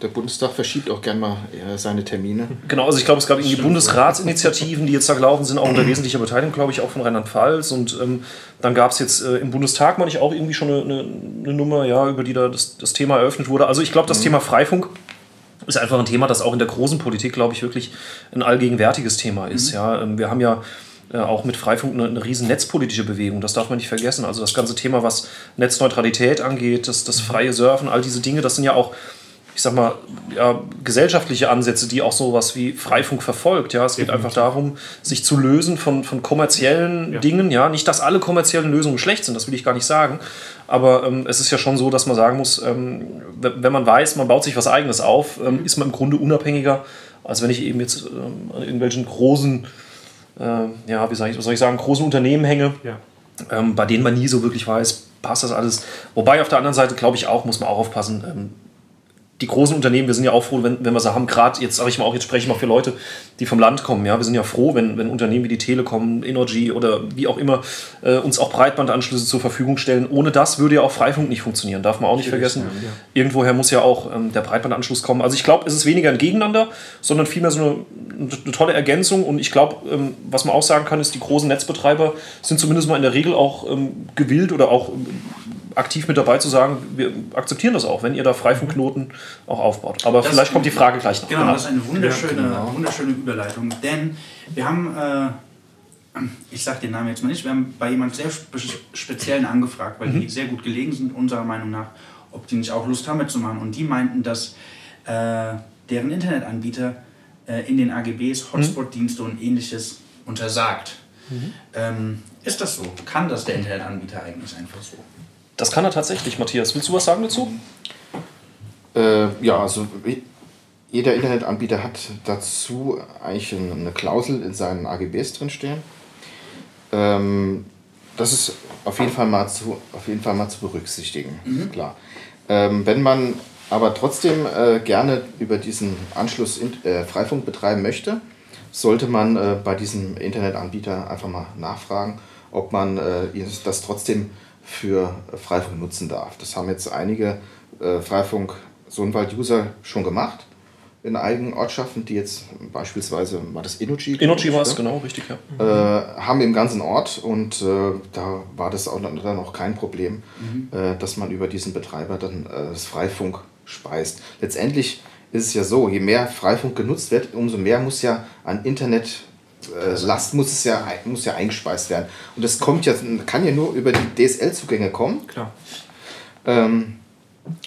[SPEAKER 6] der Bundestag verschiebt auch gern mal äh, seine Termine.
[SPEAKER 5] Genau, also ich glaube, es gab irgendwie Bundesratsinitiativen, die jetzt da gelaufen sind, auch unter wesentlicher Beteiligung, glaube ich, auch von Rheinland-Pfalz. Und ähm, dann gab es jetzt äh, im Bundestag, meine ich, auch irgendwie schon eine, eine, eine Nummer, ja, über die da das, das Thema eröffnet wurde. Also ich glaube, das Thema Freifunk ist einfach ein Thema, das auch in der großen Politik, glaube ich, wirklich ein allgegenwärtiges Thema ist. Ja, Ähm, wir haben ja auch mit Freifunk eine, eine riesen netzpolitische Bewegung, das darf man nicht vergessen. Also das ganze Thema, was Netzneutralität angeht, das, das freie Surfen, all diese Dinge, das sind ja auch ich sag mal, ja, gesellschaftliche Ansätze, die auch sowas wie Freifunk verfolgt. Ja, es geht einfach darum, sich zu lösen von, von kommerziellen Dingen. Ja, nicht, dass alle kommerziellen Lösungen schlecht sind, das will ich gar nicht sagen. Aber ähm, es ist ja schon so, dass man sagen muss, ähm, wenn man weiß, man baut sich was Eigenes auf, ähm, ist man im Grunde unabhängiger, als wenn ich eben jetzt ähm, an irgendwelchen großen, äh, ja, wie sag ich, was soll ich sagen, großen Unternehmen hänge
[SPEAKER 7] Ja.
[SPEAKER 5] ähm, bei denen man nie so wirklich weiß, passt das alles. Wobei auf der anderen Seite, glaube ich auch, muss man auch aufpassen, ähm, die großen Unternehmen, wir sind ja auch froh, wenn, wenn wir sie haben, gerade jetzt sage ich mal auch, jetzt spreche ich mal für Leute, die vom Land kommen, ja, wir sind ja froh, wenn, wenn Unternehmen wie die Telekom, Energy oder wie auch immer äh, uns auch Breitbandanschlüsse zur Verfügung stellen. Ohne das würde ja auch Freifunk nicht funktionieren, darf man auch nicht vergessen. Irgendwoher muss ja auch ähm, der Breitbandanschluss kommen. Also ich glaube, es ist weniger ein Gegeneinander, sondern vielmehr so eine, eine tolle Ergänzung und ich glaube, ähm, was man auch sagen kann, ist, die großen Netzbetreiber sind zumindest mal in der Regel auch ähm, gewillt oder auch ähm, aktiv mit dabei zu sagen, wir akzeptieren das auch, wenn ihr da Freifunkknoten auch aufbaut. Aber
[SPEAKER 4] Das-
[SPEAKER 5] vielleicht kommt die Frage gleich noch.
[SPEAKER 4] Genau, das ist eine wunderschöne, wunderschöne Überleitung. Denn wir haben, äh, ich sage den Namen jetzt mal nicht, wir haben bei jemand sehr spe Speziellen angefragt, weil die sehr gut gelegen sind, unserer Meinung nach, ob die nicht auch Lust haben mitzumachen. Und die meinten, dass äh, deren Internetanbieter äh, in den AGBs Hotspot-Dienste und ähnliches untersagt. Ähm, ist das so? Kann das der Internetanbieter eigentlich einfach so?
[SPEAKER 5] Das kann er tatsächlich, Matthias. Willst du was sagen dazu?
[SPEAKER 6] Äh, ja, also wie- jeder Internetanbieter hat dazu eigentlich eine Klausel in seinen AGBs drinstehen. Ähm, das ist auf jeden Fall mal zu, auf jeden Fall mal zu berücksichtigen, ist klar. Ähm, wenn man aber trotzdem äh, gerne über diesen Anschluss in, äh, Freifunk betreiben möchte, sollte man äh, bei diesem Internetanbieter einfach mal nachfragen, ob man äh, das trotzdem für äh, Freifunk nutzen darf. Das haben jetzt einige äh, Freifunk-Sohnwald-User schon gemacht in eigenen Ortschaften, die jetzt beispielsweise, war das Energy?
[SPEAKER 5] Energy war es, genau, richtig, ja.
[SPEAKER 6] äh, haben im ganzen Ort und äh, da war das auch dann auch kein Problem, äh, dass man über diesen Betreiber dann äh, das Freifunk speist. Letztendlich ist es ja so, je mehr Freifunk genutzt wird, umso mehr muss ja an Internet Last muss es ja muss ja eingespeist werden und das kommt ja kann ja nur über die DSL-Zugänge kommen
[SPEAKER 7] Klar.
[SPEAKER 6] ähm,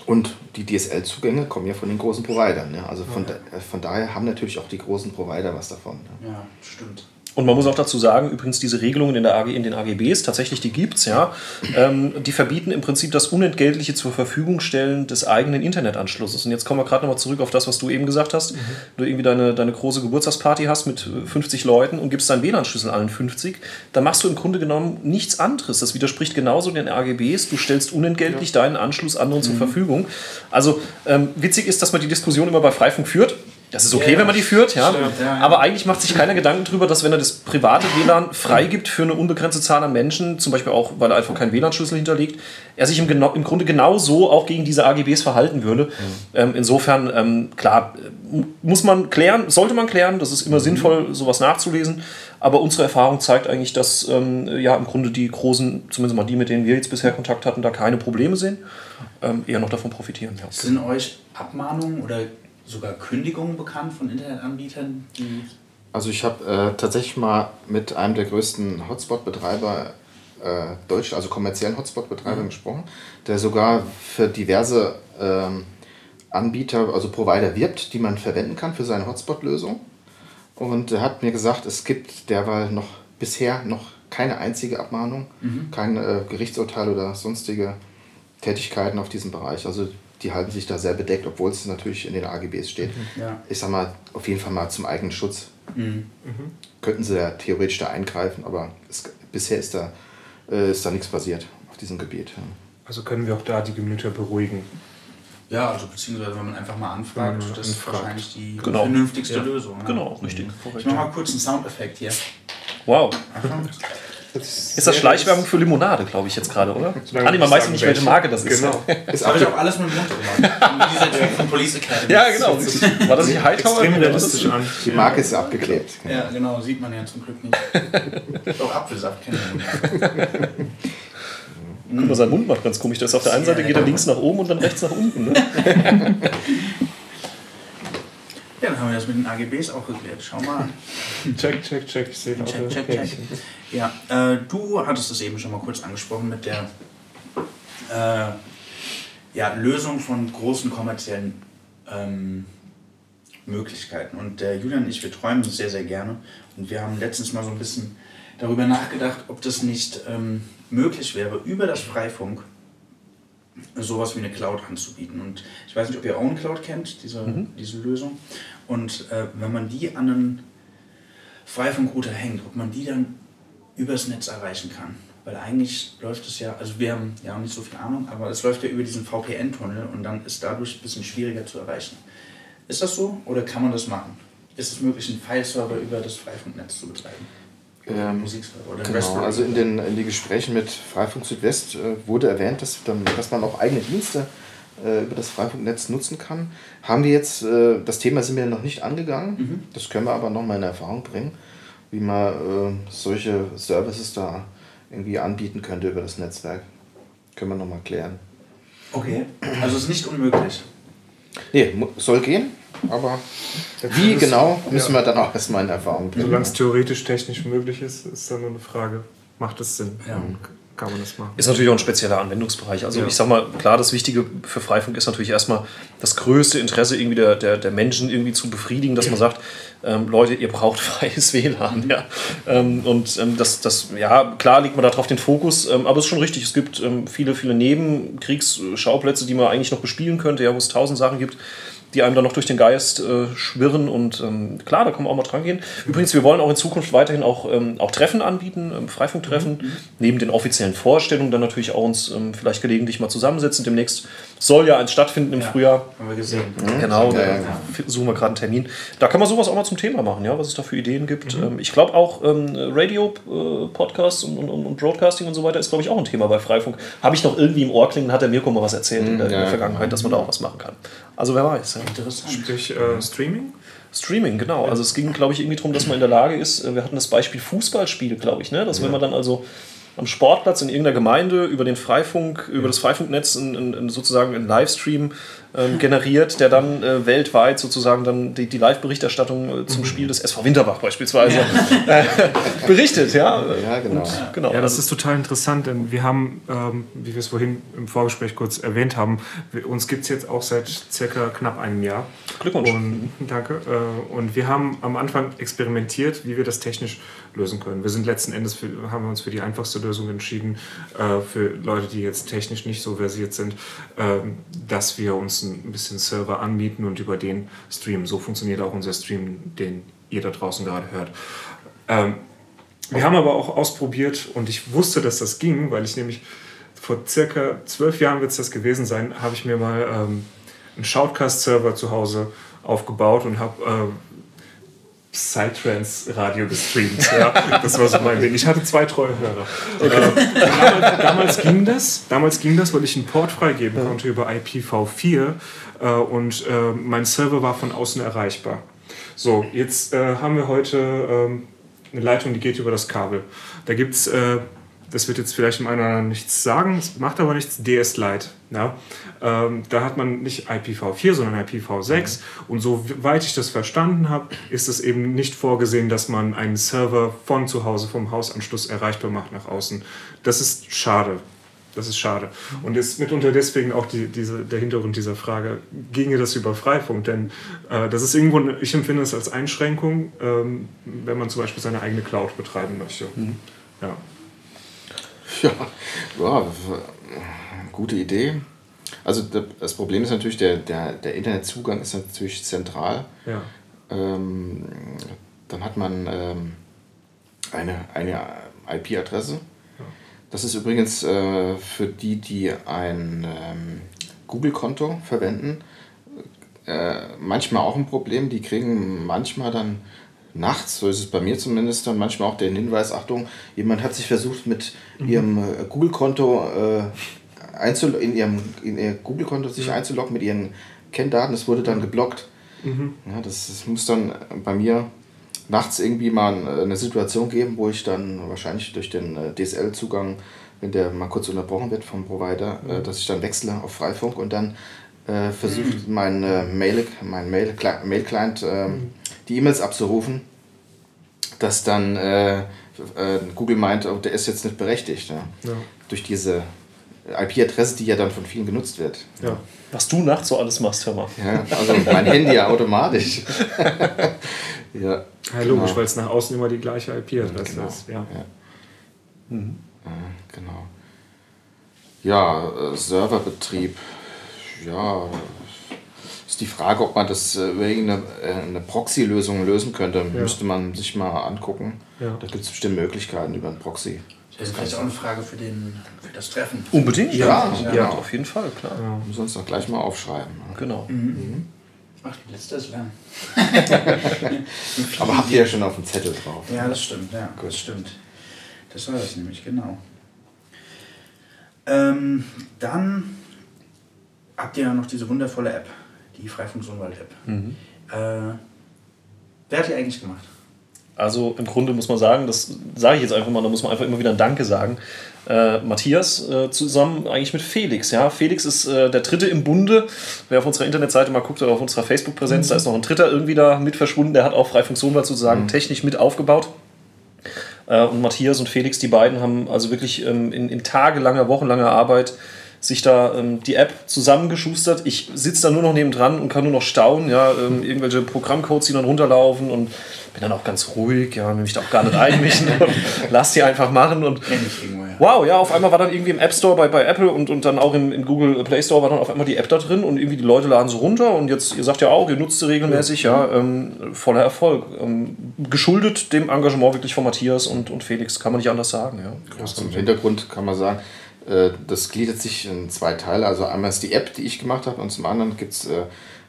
[SPEAKER 6] und die DSL-Zugänge kommen ja von den großen Providern. Ne? Also von, da, äh, von daher haben natürlich auch die großen Provider was davon. Ne?
[SPEAKER 4] Ja, stimmt.
[SPEAKER 5] Und man muss auch dazu sagen, übrigens diese Regelungen in, der AG, in den AGBs, tatsächlich die gibt es ja, ähm, die verbieten im Prinzip das unentgeltliche zur Verfügung stellen des eigenen Internetanschlusses. Und jetzt kommen wir gerade nochmal zurück auf das, was du eben gesagt hast. Du irgendwie deine, deine große Geburtstagsparty hast mit äh, 50 Leuten und gibst deinen WLAN-Schlüssel allen 50, dann machst du im Grunde genommen nichts anderes. Das widerspricht genauso den AGBs. Du stellst unentgeltlich deinen Anschluss anderen zur Verfügung. Also ähm, witzig ist, dass man die Diskussion immer bei Freifunk führt. Das ist okay,
[SPEAKER 4] Ja,
[SPEAKER 5] wenn man die führt, ja.
[SPEAKER 4] stimmt, ja.
[SPEAKER 5] Aber eigentlich macht sich keiner Gedanken darüber, dass wenn er das private WLAN freigibt für eine unbegrenzte Zahl an Menschen, zum Beispiel auch, weil er einfach keinen WLAN-Schlüssel hinterlegt, er sich im, genau, im Grunde genauso auch gegen diese AGBs verhalten würde. Ähm, insofern, ähm, klar, muss man klären, sollte man klären, das ist immer sinnvoll, sowas nachzulesen. Aber unsere Erfahrung zeigt eigentlich, dass ähm, ja im Grunde die großen, zumindest mal die, mit denen wir jetzt bisher Kontakt hatten, da keine Probleme sehen, ähm, eher noch davon profitieren. Ja.
[SPEAKER 4] Sind euch Abmahnungen oder sogar Kündigungen bekannt von Internetanbietern,
[SPEAKER 6] Also ich habe äh, tatsächlich mal mit einem der größten Hotspot-Betreiber äh, Deutsch, also kommerziellen Hotspot-Betreiber gesprochen, der sogar für diverse ähm, Anbieter, also Provider wirbt, die man verwenden kann für seine Hotspot-Lösung. Und er hat mir gesagt, es gibt derweil noch bisher noch keine einzige Abmahnung, kein äh, Gerichtsurteil oder sonstige Tätigkeiten auf diesem Bereich. Also die halten sich da sehr bedeckt, obwohl es natürlich in den AGBs steht.
[SPEAKER 4] Ja.
[SPEAKER 6] Ich sag mal, auf jeden Fall mal zum eigenen Schutz. Könnten sie ja theoretisch da eingreifen, aber es, bisher ist da, äh, ist da nichts passiert auf diesem Gebiet. Ja.
[SPEAKER 7] Also können wir auch da die Gemüter beruhigen.
[SPEAKER 4] Ja, also beziehungsweise wenn man einfach mal anfragt,
[SPEAKER 7] Ja,
[SPEAKER 4] das ist
[SPEAKER 7] anfragt.
[SPEAKER 4] wahrscheinlich die
[SPEAKER 5] Genau.
[SPEAKER 4] vernünftigste
[SPEAKER 5] Ja.
[SPEAKER 4] Lösung.
[SPEAKER 5] Genau, richtig.
[SPEAKER 4] Ich
[SPEAKER 5] Korrekt.
[SPEAKER 4] mache mal kurz einen Soundeffekt hier.
[SPEAKER 5] Wow.
[SPEAKER 4] Achtung.
[SPEAKER 5] Ist das Schleichwerbung für Limonade, glaube ich, jetzt gerade, oder? Andi, man weiß nicht, welche. Marke das ist.
[SPEAKER 7] Genau.
[SPEAKER 6] Ist
[SPEAKER 4] Das habe ich auch alles mit dem Mund gemacht. Wie dieser Typ von Police Academy.
[SPEAKER 5] Ja, genau. War das nicht Hightower?
[SPEAKER 7] Extrem realistisch an.
[SPEAKER 6] die Marke ist abgeklebt.
[SPEAKER 4] Ja, genau, sieht man ja zum Glück nicht. Doch, Apfelsaft kennen wir.
[SPEAKER 5] Guck mal, sein Mund macht ganz komisch. Ist auf der einen Seite geht er links nach oben und dann rechts nach unten. Ne?
[SPEAKER 4] Ja, dann haben wir das mit den AGBs auch geklärt. Schau mal an.
[SPEAKER 7] Check, check, check. Ich sehe
[SPEAKER 4] Check, check, check.
[SPEAKER 7] Häkchen.
[SPEAKER 4] Ja, äh, du hattest es eben schon mal kurz angesprochen mit der äh, ja, Lösung von großen kommerziellen ähm, Möglichkeiten. Und der Julian und ich, wir träumen sehr, sehr gerne. Und wir haben letztens mal so ein bisschen darüber nachgedacht, ob das nicht ähm, möglich wäre, über das Freifunk sowas wie eine Cloud anzubieten. Und ich weiß nicht, ob ihr OwnCloud kennt, diese, diese Lösung. Und äh, wenn man die an einen Freifunkrouter hängt, ob man die dann übers Netz erreichen kann. Weil eigentlich läuft es ja, also wir haben ja auch nicht so viel Ahnung, aber es läuft ja über diesen VPN-Tunnel und dann ist dadurch ein bisschen schwieriger zu erreichen. Ist das so oder kann man das machen? Ist es möglich, einen File-Server über das Freifunknetz zu betreiben?
[SPEAKER 6] Ähm, Genau, also in den, in den Gesprächen mit Freifunk Südwest äh, wurde erwähnt, dass, dann, dass man auch eigene Dienste über das Freifunknetz nutzen kann. Haben wir jetzt, äh, das Thema sind wir noch nicht angegangen,
[SPEAKER 4] Mhm.
[SPEAKER 6] das können wir aber noch mal in Erfahrung bringen, wie man äh, solche Services da irgendwie anbieten könnte über das Netzwerk. Können wir noch mal klären.
[SPEAKER 4] Okay, also es ist nicht unmöglich.
[SPEAKER 6] Nee, soll gehen, aber wie genau, müssen wir dann auch erstmal in Erfahrung bringen.
[SPEAKER 7] Solange es theoretisch technisch möglich ist, ist dann nur eine Frage, macht es Sinn?
[SPEAKER 4] Ja.
[SPEAKER 7] Kann man das machen?
[SPEAKER 5] Ist natürlich auch ein spezieller Anwendungsbereich. Also
[SPEAKER 7] Ja.
[SPEAKER 5] ich sag mal, klar, das Wichtige für Freifunk ist natürlich erstmal das größte Interesse irgendwie der, der, der Menschen irgendwie zu befriedigen, dass man sagt, ähm, Leute, ihr braucht freies WLAN. Ja. Ähm, und ähm, das, das, ja, klar legt man darauf den Fokus, ähm, aber es ist schon richtig, es gibt ähm, viele, viele Nebenkriegsschauplätze, die man eigentlich noch bespielen könnte, ja, wo es tausend Sachen gibt, die einem dann noch durch den Geist äh, schwirren und ähm, klar, da kann man auch mal dran gehen. Übrigens, wir wollen auch in Zukunft weiterhin auch, ähm, auch Treffen anbieten, ähm, Freifunktreffen, neben den offiziellen Vorstellungen dann natürlich auch uns ähm, vielleicht gelegentlich mal zusammensetzen. Demnächst soll ja eins stattfinden im Frühjahr.
[SPEAKER 4] Haben wir gesehen.
[SPEAKER 5] Genau,
[SPEAKER 6] Ja,
[SPEAKER 5] da
[SPEAKER 6] ja.
[SPEAKER 5] suchen wir gerade einen Termin. Da kann man sowas auch mal zum Thema machen, ja, was es da für Ideen gibt. Ähm, ich glaube auch ähm, Radio-Podcasts und, und, und Broadcasting und so weiter ist, glaube ich, auch ein Thema bei Freifunk. Habe ich noch irgendwie im Ohr klingen, hat der Mirko mal was erzählt in der, in der
[SPEAKER 6] ja,
[SPEAKER 5] Vergangenheit, dass man da auch was machen kann. Also wer weiß. Ja.
[SPEAKER 4] Interessant.
[SPEAKER 7] Sprich, äh, Streaming?
[SPEAKER 5] Streaming, genau. Also es ging, glaube ich, irgendwie darum, dass man in der Lage ist, äh, wir hatten das Beispiel Fußballspiele, glaube ich, ne? dass wenn man dann also am Sportplatz in irgendeiner Gemeinde über den Freifunk, über das Freifunknetz ein, ein, ein, sozusagen einen Livestream ähm, generiert, der dann äh, weltweit sozusagen dann die, die Live-Berichterstattung äh, zum Spiel des SV Winterbach beispielsweise äh, berichtet, ja.
[SPEAKER 6] Ja, genau.
[SPEAKER 5] Und, genau.
[SPEAKER 7] Ja, das ist total interessant, denn wir haben, ähm, wie wir es vorhin im Vorgespräch kurz erwähnt haben, wir, uns gibt es jetzt auch seit circa knapp einem Jahr.
[SPEAKER 5] Glückwunsch.
[SPEAKER 7] Und, danke. Äh, und wir haben am Anfang experimentiert, wie wir das technisch lösen können. Wir sind letzten Endes für, haben wir uns für die einfachste Lösung entschieden, äh, für Leute, die jetzt technisch nicht so versiert sind, ähm, dass wir uns ein bisschen Server anmieten und über den streamen. So funktioniert auch unser Stream, den ihr da draußen gerade hört. Ähm, wir haben aber auch ausprobiert und ich wusste, dass das ging, weil ich nämlich vor circa zwölf Jahren wird es das gewesen sein, habe ich mir mal ähm, einen Shoutcast-Server zu Hause aufgebaut und habe äh, Psytrance-Radio gestreamt. Ja, das war so mein Ding. Ich hatte zwei treue Hörer. Äh, damals, damals ging das, damals ging das, weil ich einen Port freigeben konnte über IPv4 äh, und äh, mein Server war von außen erreichbar. So, jetzt äh, haben wir heute ähm, eine Leitung, die geht über das Kabel. Da gibt es, äh, das wird jetzt vielleicht anderen nichts sagen, es macht aber nichts, DS Lite. Ja? Ähm, da hat man nicht IPv4, sondern IPv6. Und soweit ich das verstanden habe, ist es eben nicht vorgesehen, dass man einen Server von zu Hause, vom Hausanschluss erreichbar macht nach außen. Das ist schade. Das ist schade. Und ist mitunter deswegen auch die, diese, der Hintergrund dieser Frage, ginge das über Freifunk? Denn äh, das ist irgendwo, ich empfinde es als Einschränkung, ähm, wenn man zum Beispiel seine eigene Cloud betreiben möchte. Ja.
[SPEAKER 6] Ja, ja, gute Idee. Also da- das Problem ist natürlich, der, der, der Internetzugang ist natürlich zentral.
[SPEAKER 7] Ja.
[SPEAKER 6] Ähm, dann hat man ähm, eine, eine IP-Adresse. Das ist übrigens äh, für die, die ein ähm, Google-Konto verwenden, äh, manchmal auch ein Problem. Die kriegen manchmal dann nachts, so ist es bei mir zumindest, dann manchmal auch den Hinweis, Achtung, jemand hat sich versucht mit ihrem äh, Google-Konto äh, einzul- in ihrem in ihr Google-Konto sich einzuloggen mit ihren Kenndaten. Das wurde dann geblockt. Ja, das, das muss dann bei mir nachts irgendwie mal äh, eine Situation geben, wo ich dann wahrscheinlich durch den äh, DSL-Zugang, wenn der mal kurz unterbrochen wird vom Provider, äh, dass ich dann wechsle auf Freifunk und dann versuche mein Mail, mein Mail, Cli- Mail-Client äh, die E-Mails abzurufen, dass dann äh, äh, Google meint, oh, der ist jetzt nicht berechtigt. Ja.
[SPEAKER 7] Ja.
[SPEAKER 6] Durch diese IP-Adresse, die ja dann von vielen genutzt wird.
[SPEAKER 7] Ja.
[SPEAKER 5] Was du nachts so alles machst, hör mal.
[SPEAKER 6] Ja, also mein Handy ja automatisch. ja.
[SPEAKER 7] Ja, logisch,
[SPEAKER 6] Genau.
[SPEAKER 7] weil es nach außen immer die gleiche IP-Adresse
[SPEAKER 6] Genau.
[SPEAKER 7] ist. Ja.
[SPEAKER 6] Ja. Äh, genau. Ja, äh, Serverbetrieb. Ja, die Frage, ob man das äh, über irgendeine äh, eine Proxy-Lösung lösen könnte. Müsste man sich mal angucken.
[SPEAKER 7] Ja.
[SPEAKER 6] Da gibt es bestimmt Möglichkeiten über einen Proxy.
[SPEAKER 4] Das ist vielleicht auch eine Frage für, den, für das Treffen.
[SPEAKER 5] Unbedingt,
[SPEAKER 6] Ja,
[SPEAKER 5] ja,
[SPEAKER 6] genau.
[SPEAKER 5] auf jeden Fall, klar.
[SPEAKER 6] Müssen wir uns doch gleich mal aufschreiben.
[SPEAKER 5] Genau.
[SPEAKER 4] Ach, die letzte ist lang.
[SPEAKER 6] Aber habt ihr ja schon auf dem Zettel drauf.
[SPEAKER 4] Ja, das stimmt, ja, das stimmt. Das war das nämlich, genau. Ähm, dann habt ihr ja noch diese wundervolle App, die Freifunk Sonnenwald App. Äh, wer hat die eigentlich gemacht?
[SPEAKER 5] Also im Grunde muss man sagen, das sage ich jetzt einfach mal, da muss man einfach immer wieder ein Danke sagen. Äh, Matthias äh, zusammen eigentlich mit Felix. Ja, Felix ist äh, der Dritte im Bunde. Wer auf unserer Internetseite mal guckt oder auf unserer Facebook-Präsenz, da ist noch ein Dritter irgendwie da mit verschwunden. Der hat auch Freifunk Sonnenwald sozusagen technisch mit aufgebaut. Äh, und Matthias und Felix, die beiden haben also wirklich ähm, in, in tagelanger, wochenlanger Arbeit sich da ähm, die App zusammengeschustert. Ich sitze da nur noch nebendran und kann nur noch staunen, ja, ähm, irgendwelche Programmcodes, die dann runterlaufen und bin dann auch ganz ruhig, ja, will mich da auch gar nicht einmischen und lass die einfach machen und
[SPEAKER 4] ja.
[SPEAKER 5] wow, ja, auf einmal war dann irgendwie im App Store bei, bei Apple und, und dann auch im, im Google Play Store war dann auf einmal die App da drin und irgendwie die Leute laden sie runter und jetzt, ihr sagt ja auch, ihr nutzt sie regelmäßig, ja, ähm, voller Erfolg. Ähm, geschuldet dem Engagement wirklich von Matthias und, und Felix, kann man nicht anders sagen, ja.
[SPEAKER 6] Zum Hintergrund kann man sagen, das gliedert sich in zwei Teile. Also einmal ist die App, die ich gemacht habe, und zum anderen gibt es äh,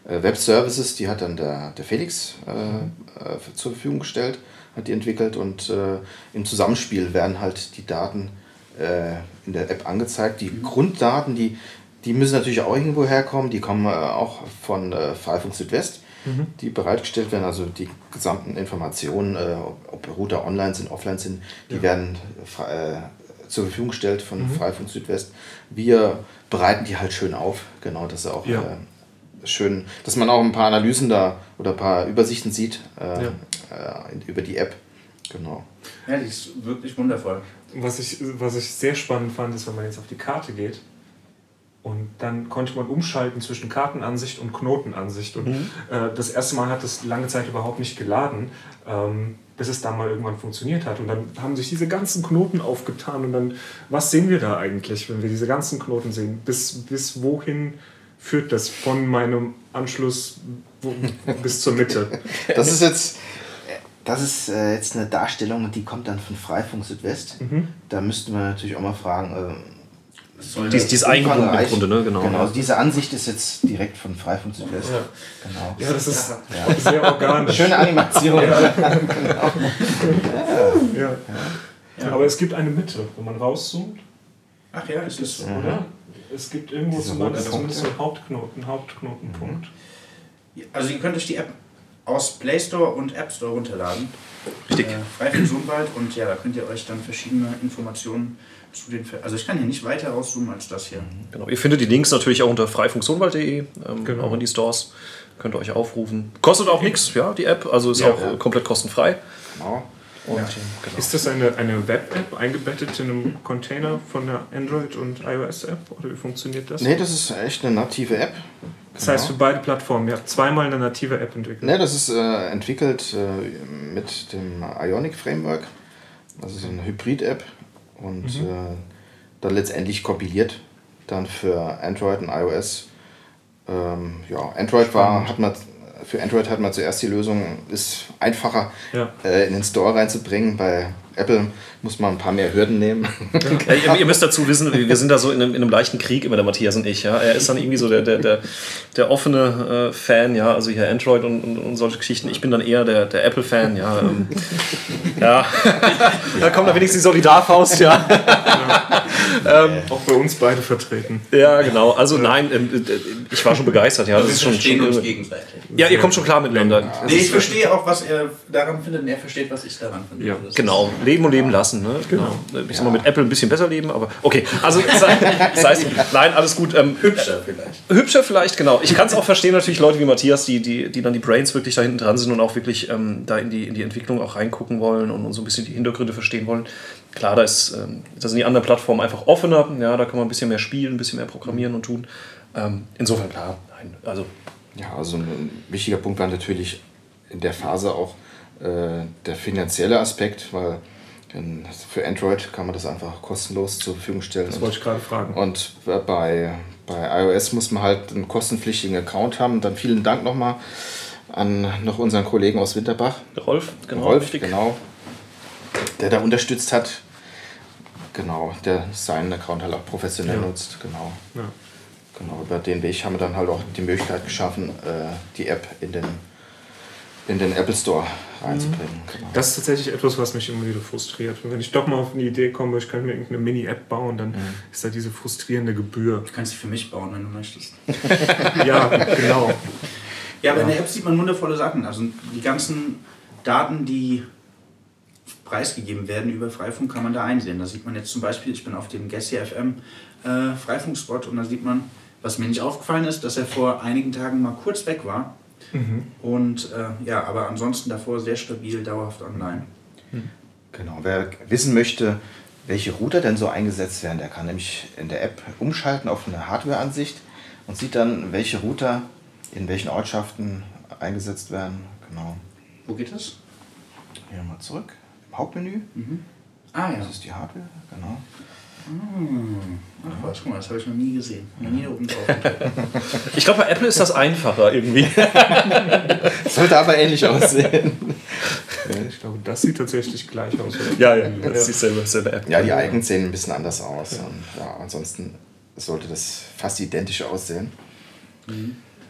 [SPEAKER 6] äh, Web-Services, die hat dann der, der Felix äh, äh, zur Verfügung gestellt, hat die entwickelt und äh, im Zusammenspiel werden halt die Daten äh, in der App angezeigt. Die Grunddaten, die, die müssen natürlich auch irgendwo herkommen, die kommen äh, auch von äh, Freifunk Südwest. Die bereitgestellt werden, also die gesamten Informationen, äh, ob Router online sind, offline sind, die werden frei, äh, zur Verfügung gestellt von Freifunk Südwest. Wir bereiten die halt schön auf, genau, dass auch
[SPEAKER 7] Ja.
[SPEAKER 6] äh, schön, dass man auch ein paar Analysen da oder ein paar Übersichten sieht äh,
[SPEAKER 5] Ja.
[SPEAKER 6] äh, in- über die App. Genau.
[SPEAKER 4] Ja, die ist wirklich wundervoll.
[SPEAKER 7] Was ich, was ich sehr spannend fand, ist, wenn man jetzt auf die Karte geht und dann konnte man umschalten zwischen Kartenansicht und Knotenansicht. Und äh, das erste Mal hat es lange Zeit überhaupt nicht geladen, ähm, bis es dann mal irgendwann funktioniert hat. Und dann haben sich diese ganzen Knoten aufgetan. Und dann, was sehen wir da eigentlich, wenn wir diese ganzen Knoten sehen? Bis, bis wohin führt das von meinem Anschluss wo, bis zur Mitte?
[SPEAKER 6] Das ist jetzt, das ist äh, jetzt eine Darstellung, die kommt dann von Freifunk Südwest. Da müssten wir natürlich auch mal fragen. Äh,
[SPEAKER 5] Die ist, die ist eingebunden im. Grunde, ne? Genau.
[SPEAKER 6] Genau, also diese Ansicht ist jetzt direkt von Freifunk Südwest. Genau.
[SPEAKER 7] Ja, das ist sehr organisch.
[SPEAKER 6] Schöne Animation.
[SPEAKER 7] Ja. Aber es gibt eine Mitte, wenn man rauszoomt,
[SPEAKER 4] Ach ja, ist das so.
[SPEAKER 7] oder? Es gibt irgendwo
[SPEAKER 6] Diese roten
[SPEAKER 7] zumindest so
[SPEAKER 6] Punkte.
[SPEAKER 7] einen Hauptknoten, einen Hauptknotenpunkt.
[SPEAKER 4] Also ihr könnt euch die App aus Play Store und App Store runterladen.
[SPEAKER 5] Richtig.
[SPEAKER 4] Äh, Freifunk Sonnenwald und ja, da könnt ihr euch dann verschiedene Informationen zu den... Ver also ich kann hier nicht weiter rauszoomen als das hier.
[SPEAKER 5] Genau. Ihr findet die Links natürlich auch unter freifunksonwald.de, ähm,
[SPEAKER 7] Genau.
[SPEAKER 5] auch in die Stores. Könnt ihr euch aufrufen. Kostet auch nichts, ja, die App. Also ist auch äh, komplett kostenfrei.
[SPEAKER 6] genau.
[SPEAKER 5] Und, ähm, genau.
[SPEAKER 7] Ist das eine, eine Web-App eingebettet in einem Container von der Android- und iOS-App? Oder wie funktioniert das?
[SPEAKER 6] Nee, das ist echt eine native App.
[SPEAKER 7] Das heißt für beide Plattformen, ihr habt zweimal eine native App entwickelt.
[SPEAKER 6] Ne, das ist äh, entwickelt äh, mit dem Ionic Framework. Das ist eine Hybrid-App und äh, dann letztendlich kompiliert dann für Android und iOS. Ähm, ja, Android war, hat man für Android hat man zuerst die Lösung, ist einfacher
[SPEAKER 7] Ja.
[SPEAKER 6] äh, in den Store reinzubringen. Bei Apple muss man ein paar mehr Hürden nehmen.
[SPEAKER 5] Ja, ihr, ihr müsst dazu wissen, wir sind da so in einem, in einem leichten Krieg immer, der Matthias und ich. Ja. Er ist dann irgendwie so der, der, der, der offene äh, Fan, ja, also hier Android und, und, und solche Geschichten. Ich bin dann eher der, der Apple-Fan, ja. Ähm, ja. da kommt da wenigstens die Solidarfaust, ja.
[SPEAKER 7] Auch bei uns beide vertreten.
[SPEAKER 5] Ja, genau. Also nein, ähm, äh, ich war schon begeistert, ja. Das ist schon,
[SPEAKER 1] verstehen
[SPEAKER 5] schon
[SPEAKER 1] uns gegenseitig.
[SPEAKER 5] ja, ihr kommt schon klar miteinander.
[SPEAKER 4] Nee, ich verstehe auch, was er daran findet und er versteht, was ich daran finde.
[SPEAKER 7] Ja,
[SPEAKER 5] Genau, leben und leben lassen. Ne? Genau. Ich sag mal, mit Apple ein bisschen besser leben, aber okay. Also, das heißt, nein, alles gut. Ähm,
[SPEAKER 4] hübscher vielleicht.
[SPEAKER 5] hübscher vielleicht, genau. Ich kann es auch verstehen, natürlich Leute wie Matthias, die, die, die dann die Brains wirklich da hinten dran sind und auch wirklich ähm, da in die, in die Entwicklung auch reingucken wollen und, und so ein bisschen die Hintergründe verstehen wollen. Klar, da, ist, ähm, da sind die anderen Plattformen einfach offener. Ja, da kann man ein bisschen mehr spielen, ein bisschen mehr programmieren und tun. Ähm, insofern, klar, nein. Also,
[SPEAKER 6] Ja, also ein wichtiger Punkt war natürlich in der Phase auch äh, der finanzielle Aspekt, weil in, für Android kann man das einfach kostenlos zur Verfügung stellen.
[SPEAKER 7] Das wollte ich gerade fragen.
[SPEAKER 6] Und bei, bei iOS muss man halt einen kostenpflichtigen Account haben. Dann vielen Dank nochmal an noch unseren Kollegen aus Winterbach,
[SPEAKER 5] Rolf, genau.
[SPEAKER 6] Rolf,
[SPEAKER 5] richtig.
[SPEAKER 6] genau, der da unterstützt hat. Genau, der seinen Account halt auch professionell nutzt. Genau.
[SPEAKER 7] Ja.
[SPEAKER 6] Genau, über den Weg haben wir dann halt auch die Möglichkeit geschaffen, äh, die App in den, in den Apple Store reinzubringen. Genau.
[SPEAKER 7] Das ist tatsächlich etwas, was mich immer wieder frustriert. Und wenn ich doch mal auf eine Idee komme, ich könnte mir irgendeine Mini-App bauen, dann ist da diese frustrierende Gebühr.
[SPEAKER 4] Du kannst sie für mich bauen, wenn du möchtest.
[SPEAKER 7] Ja, genau.
[SPEAKER 4] Ja, aber in der App sieht man wundervolle Sachen. Also die ganzen Daten, die preisgegeben werden über Freifunk, kann man da einsehen. Da sieht man jetzt zum Beispiel, ich bin auf dem Gessi FM äh, Freifunkspot und da sieht man, was mir nicht aufgefallen ist, dass er vor einigen Tagen mal kurz weg war. Und äh, ja, aber ansonsten davor sehr stabil, dauerhaft online.
[SPEAKER 6] Genau, wer wissen möchte, welche Router denn so eingesetzt werden, der kann nämlich in der App umschalten auf eine Hardware-Ansicht und sieht dann, welche Router in welchen Ortschaften eingesetzt werden. Genau.
[SPEAKER 4] Wo geht das?
[SPEAKER 6] Hier mal zurück. Im Hauptmenü.
[SPEAKER 4] Ah ja.
[SPEAKER 6] Das ist die Hardware, genau.
[SPEAKER 4] Ach was, guck mal, das habe ich noch nie gesehen. Noch nie oben drauf.
[SPEAKER 5] Ich glaube, bei Apple ist das einfacher irgendwie.
[SPEAKER 6] Sollte aber ähnlich aussehen.
[SPEAKER 7] Ich glaube, das sieht tatsächlich gleich aus. oder?
[SPEAKER 5] ja, ja, das ist dieselbe, selbe App.
[SPEAKER 6] Ja, die Icons sehen ein bisschen anders aus. Und ja, ansonsten sollte das fast identisch aussehen.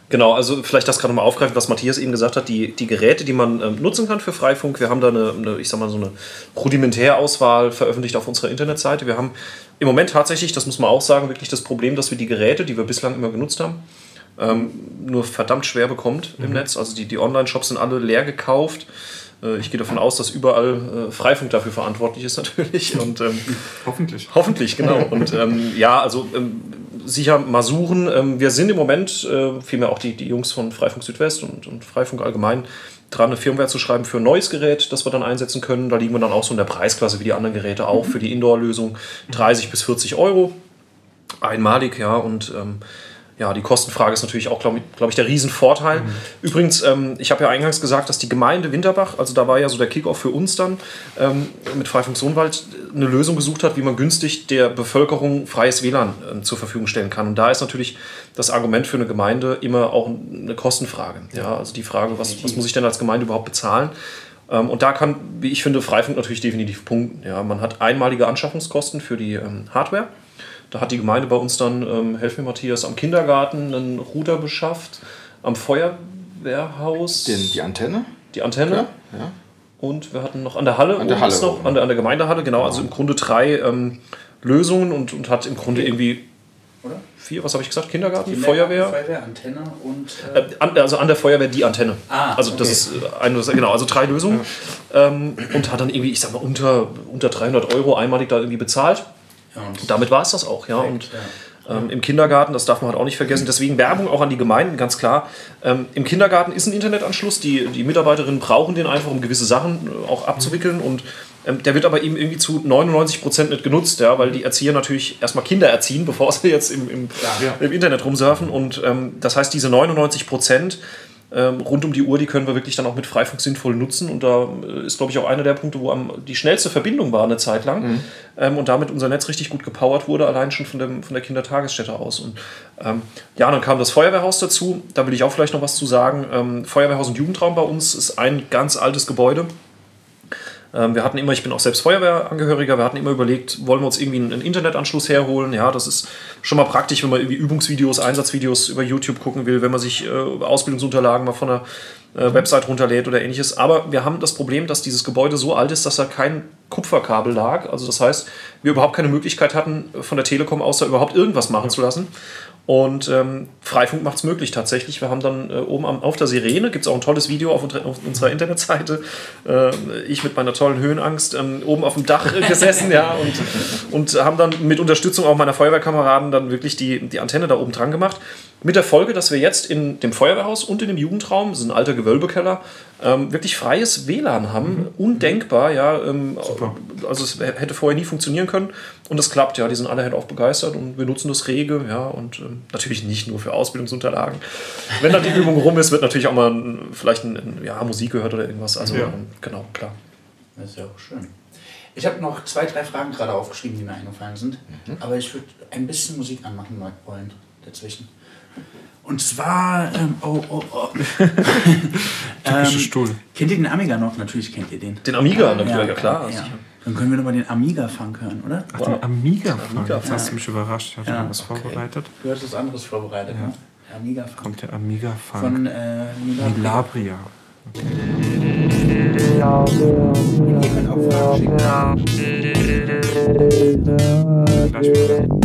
[SPEAKER 5] Genau, also vielleicht das gerade mal aufgreifen, was Matthias eben gesagt hat, die, die Geräte, die man ähm, nutzen kann für Freifunk. Wir haben da eine, eine, ich sag mal, so eine Rudimentärauswahl veröffentlicht auf unserer Internetseite. Wir haben im Moment tatsächlich, das muss man auch sagen, wirklich das Problem, dass wir die Geräte, die wir bislang immer genutzt haben, ähm, nur verdammt schwer bekommt im Netz. Also die, die Online-Shops sind alle leer gekauft. Äh, Ich gehe davon aus, dass überall äh, Freifunk dafür verantwortlich ist natürlich. Und ähm,
[SPEAKER 7] Hoffentlich.
[SPEAKER 5] Hoffentlich, genau. Und ähm, ja, also ähm, sicher mal suchen. Ähm, wir sind im Moment, äh, vielmehr auch die, die Jungs von Freifunk Südwest und, und Freifunk allgemein, dran, eine Firmware zu schreiben für ein neues Gerät, das wir dann einsetzen können. Da liegen wir dann auch so in der Preisklasse wie die anderen Geräte auch für die Indoor-Lösung 30 bis 40 Euro. Einmalig, ja. Und ähm, ja, die Kostenfrage ist natürlich auch, glaube ich, glaub ich, der Riesenvorteil. Übrigens, ähm, ich habe ja eingangs gesagt, dass die Gemeinde Winterbach, also da war ja so der Kickoff für uns dann, ähm, mit Freifunk Sohnwald eine Lösung gesucht hat, wie man günstig der Bevölkerung freies WLAN ähm, zur Verfügung stellen kann. Und da ist natürlich das Argument für eine Gemeinde immer auch eine Kostenfrage. Ja, also die Frage, was, was muss ich denn als Gemeinde überhaupt bezahlen? Ähm, und da kann, wie ich finde, Freifunk natürlich definitiv punkten. Ja, man hat einmalige Anschaffungskosten für die ähm, Hardware. Da hat die Gemeinde bei uns dann, ähm, helf mir Matthias, am Kindergarten einen Router beschafft, am Feuerwehrhaus
[SPEAKER 6] Den, die Antenne.
[SPEAKER 5] die Antenne.
[SPEAKER 6] Ja.
[SPEAKER 5] Und wir hatten noch an der Halle,
[SPEAKER 6] An der
[SPEAKER 5] oben
[SPEAKER 6] Halle
[SPEAKER 5] ist noch, an, der, an der Gemeindehalle, genau, also im Grunde drei ähm, Lösungen und, und hat im Grunde irgendwie
[SPEAKER 4] Oder?
[SPEAKER 5] vier, was habe ich gesagt, Kindergarten,
[SPEAKER 4] Die
[SPEAKER 5] Feuerwehr.
[SPEAKER 4] Feuerwehr, Antenne und. Äh,
[SPEAKER 5] Äh, an, also an der Feuerwehr die Antenne.
[SPEAKER 4] Ah,
[SPEAKER 5] also das
[SPEAKER 4] okay.
[SPEAKER 5] ist äh, eine, genau, also drei Lösungen. Ähm, und hat dann irgendwie, ich sag mal, unter, unter 300 Euro einmalig da irgendwie bezahlt.
[SPEAKER 4] Ja, und
[SPEAKER 5] Damit war es das auch, ja. Und ähm, im Kindergarten, das darf man halt auch nicht vergessen. Deswegen Werbung auch an die Gemeinden, ganz klar. Ähm, Im Kindergarten ist ein Internetanschluss. Die, die Mitarbeiterinnen brauchen den einfach, um gewisse Sachen äh, auch abzuwickeln. Und ähm, der wird aber eben irgendwie zu 99 Prozent nicht genutzt, ja, weil die Erzieher natürlich erstmal Kinder erziehen, bevor sie jetzt im, im, im Internet rumsurfen. Und ähm, das heißt, diese 99 Prozent ähm, rund um die Uhr, die können wir wirklich dann auch mit Freifunk sinnvoll nutzen. Und da äh, ist, glaube ich, auch einer der Punkte, wo am, die schnellste Verbindung war eine Zeit lang. Ähm, und damit unser Netz richtig gut gepowert wurde, allein schon von, dem, von der Kindertagesstätte aus. Und ähm, ja, dann kam das Feuerwehrhaus dazu. Da will ich auch vielleicht noch was zu sagen. Ähm, Feuerwehrhaus und Jugendraum bei uns ist ein ganz altes Gebäude. Ähm, wir hatten immer, ich bin auch selbst Feuerwehrangehöriger, wir hatten immer überlegt, wollen wir uns irgendwie einen einen Internetanschluss herholen? Ja, das ist schon mal praktisch, wenn man irgendwie Übungsvideos, Einsatzvideos über YouTube gucken will, wenn man sich äh, Ausbildungsunterlagen mal von einer äh, Website runterlädt oder ähnliches. Aber wir haben das Problem, dass dieses Gebäude so alt ist, dass da kein Kupferkabel lag. Also das heißt, wir überhaupt keine Möglichkeit hatten, von der Telekom aus da überhaupt irgendwas machen zu lassen. Und ähm, Freifunk macht es möglich tatsächlich. Wir haben dann äh, oben am, auf der Sirene, gibt es auch ein tolles Video auf, unter- auf unserer Internetseite, äh, ich mit meiner tollen Höhenangst, ähm, oben auf dem Dach gesessen ja, und, und haben dann mit Unterstützung auch meiner Feuerwehrkameraden dann wirklich die, die Antenne da oben dran gemacht. Mit der Folge, dass wir jetzt in dem Feuerwehrhaus und in dem Jugendraum, das ist ein alter Gewölbekeller, ähm, wirklich freies WLAN haben. Undenkbar, ja. Ähm, also es hätte vorher nie funktionieren können. Und es klappt, ja. Die sind alle halt auch begeistert und wir nutzen das rege, ja. Und ähm, natürlich nicht nur für Ausbildungsunterlagen. Wenn dann die Übung rum ist, wird natürlich auch mal ein, vielleicht ein, ein, ja, Musik gehört oder irgendwas. Also
[SPEAKER 7] Ja.
[SPEAKER 5] ähm, genau, klar.
[SPEAKER 4] Das ist ja auch schön. Ich habe noch zwei, drei Fragen gerade aufgeschrieben, die mir eingefallen sind. Aber ich würde ein bisschen Musik anmachen wollen dazwischen. Und zwar, ähm, oh, oh, oh. ähm,
[SPEAKER 7] Stuhl.
[SPEAKER 4] Kennt ihr den Amiga noch? Natürlich kennt ihr den.
[SPEAKER 5] Den Amiga natürlich, ja,
[SPEAKER 4] ja,
[SPEAKER 5] klar.
[SPEAKER 4] ja.
[SPEAKER 8] Dann können wir nochmal den Amiga-Funk hören, oder?
[SPEAKER 7] Ach, den Amiga,
[SPEAKER 5] Amiga
[SPEAKER 7] Jetzt hast du mich überrascht. Ich hatte
[SPEAKER 8] Ja,
[SPEAKER 7] noch was
[SPEAKER 8] okay.
[SPEAKER 7] vorbereitet.
[SPEAKER 8] Du hast was anderes vorbereitet, ne? Amiga-Funk.
[SPEAKER 7] Kommt der Amiga-Funk.
[SPEAKER 8] Von äh, Milabria.
[SPEAKER 7] Milabria.
[SPEAKER 8] Ihr könnt auch Fragen schicken.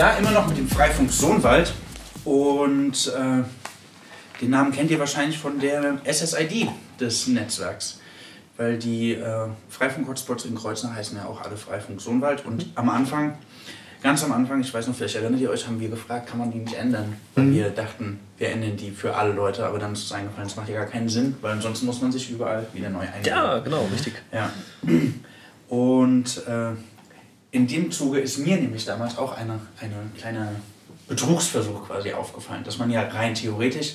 [SPEAKER 8] Da, immer noch mit dem Freifunk Sohnwald. Und äh, den Namen kennt ihr wahrscheinlich von der SSID des Netzwerks.
[SPEAKER 4] weil die äh, Freifunk-Hotspots in Kreuznach heißen ja auch alle Freifunk Sohnwald. Und am Anfang, ganz am Anfang, ich weiß noch, vielleicht erinnert ihr euch, haben wir gefragt, kann man die nicht ändern? Weil wir dachten, wir ändern die für alle Leute, aber dann ist uns eingefallen, das macht ja gar keinen Sinn, weil ansonsten muss man sich überall wieder neu einloggen.
[SPEAKER 5] Ja, genau, richtig.
[SPEAKER 4] Ja. Und äh, in dem Zuge ist mir nämlich damals auch eine, eine kleine Betrugsversuch quasi aufgefallen, dass man ja rein theoretisch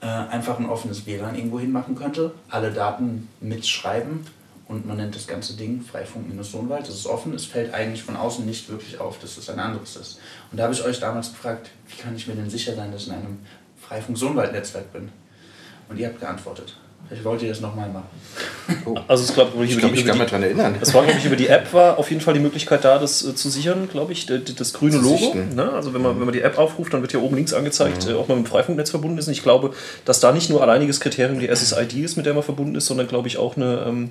[SPEAKER 4] äh, einfach ein offenes WLAN irgendwo hin machen könnte, alle Daten mitschreiben und man nennt das ganze Ding Freifunk-Sohnwald. Das ist offen, es fällt eigentlich von außen nicht wirklich auf, dass es ein anderes ist. Und da habe ich euch damals gefragt, wie kann ich mir denn sicher sein, dass ich in einem Freifunk-Sohnwald-Netzwerk bin? Und ihr habt geantwortet. Vielleicht wollt ihr das nochmal machen.
[SPEAKER 5] Also es glaub,
[SPEAKER 6] Ich glaube, ich kann mich daran erinnern.
[SPEAKER 5] Das war, glaube ich, über die App war auf jeden Fall die Möglichkeit da, das äh, zu sichern, glaube ich, das grüne
[SPEAKER 6] Zu
[SPEAKER 5] Logo. Ne? Also wenn man, wenn man die App aufruft, dann wird hier oben links angezeigt, äh, ob man mit dem Freifunknetz verbunden ist. Und ich glaube, dass da nicht nur alleiniges Kriterium die SSID ist, mit der man verbunden ist, sondern glaube ich auch eine, ähm,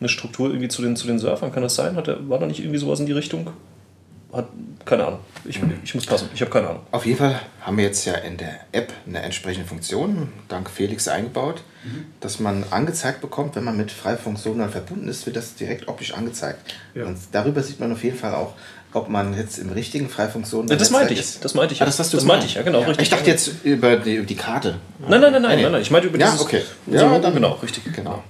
[SPEAKER 5] eine Struktur irgendwie zu den, zu den Surfern. Kann das sein? Hat der, war da nicht irgendwie sowas in die Richtung? Hat, keine Ahnung. Ich, ich muss passen. Ich habe keine Ahnung.
[SPEAKER 6] Auf jeden Fall haben wir jetzt ja in der App eine entsprechende Funktion, dank Felix eingebaut, dass man angezeigt bekommt, wenn man mit Freifunk Sonar verbunden ist, wird das direkt optisch angezeigt.
[SPEAKER 7] Ja.
[SPEAKER 6] Und darüber sieht man auf jeden Fall auch, ob man jetzt im richtigen Freifunk Sonar
[SPEAKER 5] Ja, das meinte ich. Das meinte ich. ja.
[SPEAKER 6] Ah, das hast du
[SPEAKER 5] das meinte ich, ja, genau. Richtig.
[SPEAKER 6] Ich dachte jetzt über die, über die Karte.
[SPEAKER 5] Nein, nein, nein, nein,
[SPEAKER 6] nee.
[SPEAKER 5] nein, nein. Ich meinte über
[SPEAKER 6] Ja,
[SPEAKER 5] dieses.
[SPEAKER 6] okay. Ja, dann-
[SPEAKER 5] genau, richtig.
[SPEAKER 6] Genau.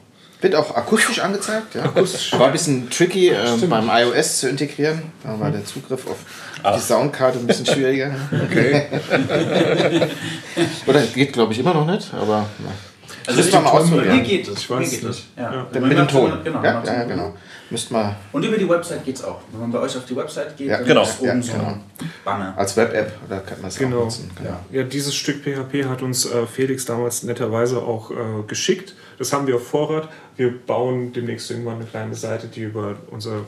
[SPEAKER 6] Wird auch akustisch angezeigt. Ja. War ein bisschen tricky äh, beim iOS zu integrieren. Da war der Zugriff auf die Soundkarte ein bisschen schwieriger. Okay. Oder geht, glaube ich, immer noch nicht, aber na.
[SPEAKER 4] Also
[SPEAKER 6] wir mal
[SPEAKER 4] mir
[SPEAKER 6] ausprobieren.
[SPEAKER 4] geht es.
[SPEAKER 7] Ich weiß
[SPEAKER 4] mir geht
[SPEAKER 7] nicht.
[SPEAKER 4] es. Ja.
[SPEAKER 6] Mit dem Ton.
[SPEAKER 4] Genau,
[SPEAKER 6] ja, ja, genau. Müssten wir
[SPEAKER 4] Und über die Website geht es auch. Wenn man bei euch auf die Website geht,
[SPEAKER 6] Ja,
[SPEAKER 4] dann
[SPEAKER 5] genau.
[SPEAKER 4] ist oben
[SPEAKER 6] Ja,
[SPEAKER 4] so
[SPEAKER 6] genau.
[SPEAKER 4] Banner.
[SPEAKER 6] als Web-App, oder kann man es
[SPEAKER 7] Genau.
[SPEAKER 6] auch nutzen. Genau.
[SPEAKER 7] Ja, dieses Stück PHP hat uns äh, Felix damals netterweise auch äh, geschickt. Das haben wir auf Vorrat. Wir bauen demnächst irgendwann eine kleine Seite, die über unsere,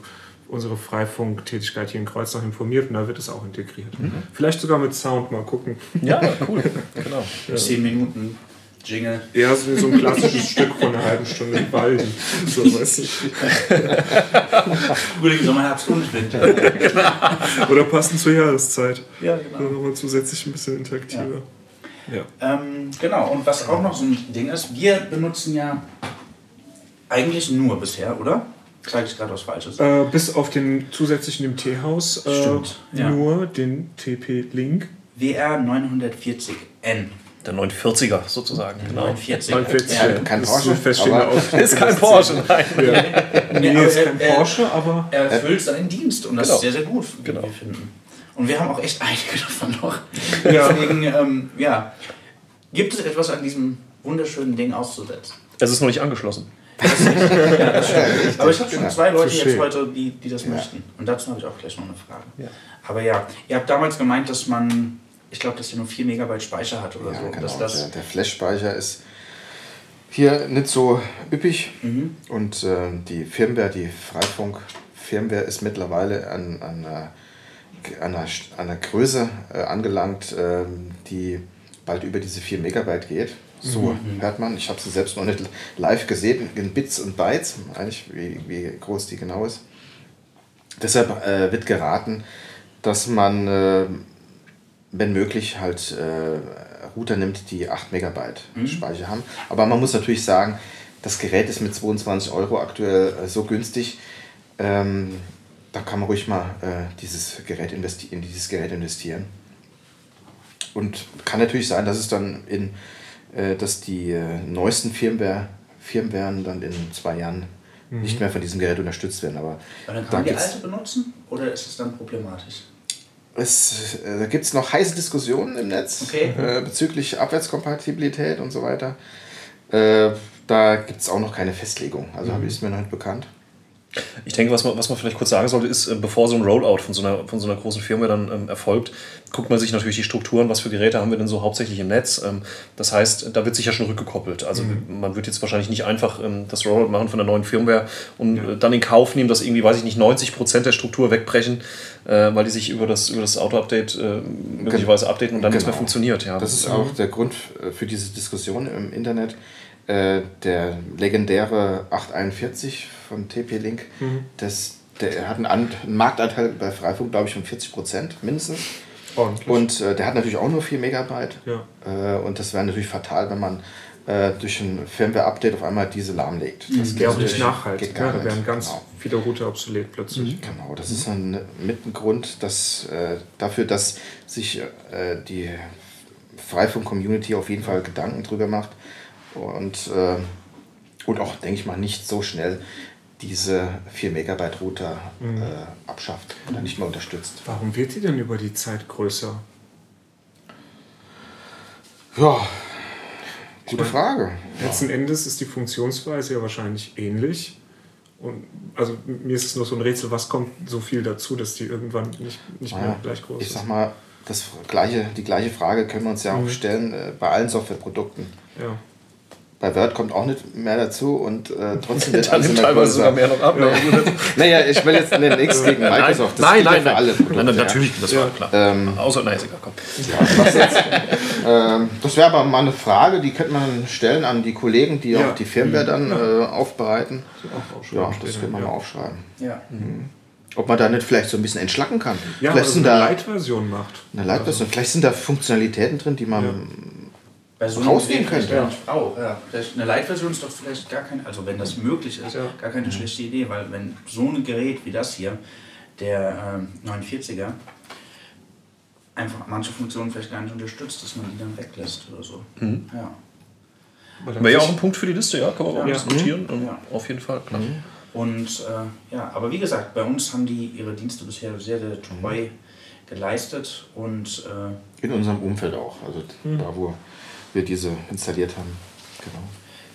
[SPEAKER 7] unsere Freifunk-Tätigkeit hier in Kreuznach informiert und da wird es auch integriert. Vielleicht sogar mit Sound, mal gucken.
[SPEAKER 5] Ja, cool. Genau.
[SPEAKER 4] Zehn Minuten Jingle.
[SPEAKER 7] Ja, so so ein klassisches Stück von einer halben Stunde Waldi. So, weißt
[SPEAKER 4] Frühling, Sommer, Herbst und Winter.
[SPEAKER 7] Oder passend zur Jahreszeit.
[SPEAKER 4] Ja,
[SPEAKER 7] Dann
[SPEAKER 4] genau.
[SPEAKER 7] nochmal zusätzlich ein bisschen interaktiver. Ja.
[SPEAKER 4] Ähm, genau, und was auch noch so ein Ding ist, wir benutzen ja eigentlich nur bisher, oder? Sage ich gerade was Falsches.
[SPEAKER 7] Äh, bis auf den zusätzlichen im Teehaus äh,
[SPEAKER 4] Stimmt, ja.
[SPEAKER 7] nur den TP-Link.
[SPEAKER 4] WR 940N.
[SPEAKER 5] Der 940er sozusagen. Genau.
[SPEAKER 4] 940.
[SPEAKER 7] 49.
[SPEAKER 4] Ja,
[SPEAKER 6] Kein
[SPEAKER 7] Das
[SPEAKER 6] Porsche,
[SPEAKER 7] ist feststehende
[SPEAKER 6] aber-
[SPEAKER 7] Aus-
[SPEAKER 5] Ist kein Porsche, nein.
[SPEAKER 7] Nee,
[SPEAKER 4] aber
[SPEAKER 7] ist
[SPEAKER 4] er-
[SPEAKER 7] kein
[SPEAKER 4] er-
[SPEAKER 7] Porsche, aber
[SPEAKER 4] Er erfüllt seinen Dienst und das
[SPEAKER 5] Genau.
[SPEAKER 4] ist sehr, sehr gut, wie
[SPEAKER 5] Genau.
[SPEAKER 4] wir finden. Und wir haben auch echt einige davon noch.
[SPEAKER 7] Ja.
[SPEAKER 4] Deswegen, ähm, ja. Gibt es etwas an diesem wunderschönen Ding auszusetzen?
[SPEAKER 5] Es ist noch nicht angeschlossen.
[SPEAKER 4] Ja, das stimmt. Aber ich habe schon zwei Leute jetzt heute, die, die das möchten. Und dazu habe ich auch gleich noch eine Frage. Aber ja, ihr habt damals gemeint, dass man, ich glaube, dass ihr nur 4 Megabyte Speicher hat oder
[SPEAKER 6] Ja,
[SPEAKER 4] so.
[SPEAKER 6] genau.
[SPEAKER 4] Dass das,
[SPEAKER 6] der, der Flash-Speicher ist hier nicht so üppig
[SPEAKER 4] Mhm.
[SPEAKER 6] und äh, die Firmware, die Freifunk-Firmware ist mittlerweile an, an, einer, an, einer, an einer Größe äh, angelangt, ähm, die bald über diese 4 Megabyte geht. So
[SPEAKER 4] Mhm.
[SPEAKER 6] hört man. Ich habe sie selbst noch nicht live gesehen in Bits und Bytes, eigentlich wie, wie groß die genau ist. Deshalb äh, wird geraten, dass man, äh, wenn möglich, halt äh, Router nimmt, die 8 Megabyte Speicher haben. Aber man muss natürlich sagen, das Gerät ist mit 22 Euro aktuell äh, so günstig. Ähm, da kann man ruhig mal äh, dieses Gerät investi in dieses Gerät investieren. Und kann natürlich sein, dass es dann in, äh, dass die äh, neuesten Firmware, Firmwaren dann in zwei Jahren nicht mehr von diesem Gerät unterstützt werden. Aber
[SPEAKER 4] Aber dann kann
[SPEAKER 6] da
[SPEAKER 4] man die alte benutzen oder ist es dann problematisch?
[SPEAKER 6] Es, äh, da gibt es noch heiße Diskussionen im Netz
[SPEAKER 4] Okay.
[SPEAKER 6] äh, bezüglich Abwärtskompatibilität und so weiter. Äh, da gibt es auch noch keine Festlegung. Also
[SPEAKER 4] Mhm.
[SPEAKER 6] ist mir noch nicht bekannt.
[SPEAKER 5] Ich denke, was man, was man vielleicht kurz sagen sollte, ist, äh, bevor so ein Rollout von so einer, von so einer großen Firma dann ähm, erfolgt, guckt man sich natürlich die Strukturen, was für Geräte haben wir denn so hauptsächlich im Netz. Ähm, das heißt, da wird sich ja schon rückgekoppelt. Also man wird jetzt wahrscheinlich nicht einfach ähm, das Rollout machen von der neuen Firmware und äh, dann in Kauf nehmen, dass irgendwie, weiß ich nicht, 90% der Struktur wegbrechen, äh, weil die sich über das, über das Auto-Update äh, möglicherweise updaten und dann nichts mehr
[SPEAKER 6] Genau.
[SPEAKER 5] funktioniert. Ja.
[SPEAKER 6] Das ist auch der Grund äh, für diese Diskussion im Internet. Äh, der legendäre 841 von TP-Link,
[SPEAKER 5] Mhm.
[SPEAKER 6] das, der hat einen, An einen Marktanteil bei Freifunk, glaube ich, von 40 Prozent mindestens.
[SPEAKER 7] Ordentlich.
[SPEAKER 6] Und äh, der hat natürlich auch nur 4 Megabyte.
[SPEAKER 7] Ja.
[SPEAKER 6] Äh, und das wäre natürlich fatal, wenn man äh, durch ein Firmware-Update auf einmal diese lahmlegt. Das
[SPEAKER 7] Das wäre auch nicht nachhaltig. Ja, da
[SPEAKER 6] nicht.
[SPEAKER 7] wären ganz
[SPEAKER 6] Genau.
[SPEAKER 7] viele Router obsolet plötzlich.
[SPEAKER 6] Genau, das ist ein, mit ein Grund dass, äh, dafür, dass sich die Freifunk-Community auf jeden Fall Gedanken drüber macht und, äh, und auch, denke ich mal, nicht so schnell diese 4 Megabyte Router äh, abschafft oder nicht mehr unterstützt.
[SPEAKER 7] Warum wird die denn über die Zeit größer?
[SPEAKER 6] Ja, gute Frage.
[SPEAKER 7] Letzten Endes ist die Funktionsweise ja wahrscheinlich ähnlich. Und also mir ist es nur so ein Rätsel, was kommt so viel dazu, dass die irgendwann nicht, nicht mehr
[SPEAKER 6] Naja,
[SPEAKER 7] gleich groß
[SPEAKER 6] ich
[SPEAKER 7] ist.
[SPEAKER 6] sag mal, das gleiche, die gleiche Frage können wir uns ja auch stellen äh, bei allen Softwareprodukten.
[SPEAKER 7] ja.
[SPEAKER 6] Bei Word kommt auch nicht mehr dazu und äh, trotzdem wird alles immer
[SPEAKER 5] teilweise sogar mehr noch ab. ne?
[SPEAKER 6] Naja, ich will jetzt nee, nichts gegen Microsoft. Das
[SPEAKER 5] nein,
[SPEAKER 6] gilt
[SPEAKER 5] nein,
[SPEAKER 6] ja für
[SPEAKER 5] nein.
[SPEAKER 6] alle Produkte.
[SPEAKER 5] Nein,
[SPEAKER 6] ja.
[SPEAKER 5] natürlich, das war klar.
[SPEAKER 6] Ähm,
[SPEAKER 5] Außer, nein, ist egal, komm.
[SPEAKER 6] Was jetzt, ähm, das wäre aber mal eine Frage, die könnte man stellen an die Kollegen, die
[SPEAKER 7] Ja.
[SPEAKER 6] auch die Firmware dann äh, aufbereiten. Ja, das könnte man
[SPEAKER 7] ja.
[SPEAKER 6] mal aufschreiben.
[SPEAKER 4] Ja.
[SPEAKER 6] Ob man da nicht vielleicht so ein bisschen entschlacken kann.
[SPEAKER 7] Ja,
[SPEAKER 6] vielleicht
[SPEAKER 7] also
[SPEAKER 6] sind
[SPEAKER 7] eine
[SPEAKER 6] da
[SPEAKER 7] Light-Version macht.
[SPEAKER 6] eine Lightversion, vielleicht sind da Funktionalitäten drin, die man
[SPEAKER 4] Gerät vielleicht
[SPEAKER 6] könnte.
[SPEAKER 4] nicht braucht. Ja. Vielleicht eine Light-Version ist doch vielleicht gar kein, also wenn das möglich ist,
[SPEAKER 7] Ja.
[SPEAKER 4] gar keine schlechte Idee, weil wenn so ein Gerät wie das hier, der ähm, 49er, einfach manche Funktionen vielleicht gar nicht unterstützt, dass man die dann weglässt oder so. Ja.
[SPEAKER 7] Weil dann
[SPEAKER 5] Wäre ja auch ein Punkt für die Liste, ja, kann man auch
[SPEAKER 7] Ja.
[SPEAKER 5] diskutieren. Ähm,
[SPEAKER 4] Ja.
[SPEAKER 5] Auf jeden Fall, klar.
[SPEAKER 4] Und äh, ja, aber wie gesagt, bei uns haben die ihre Dienste bisher sehr, sehr treu geleistet und äh,
[SPEAKER 6] in unserem Umfeld auch, also da wo wir diese installiert haben. Genau.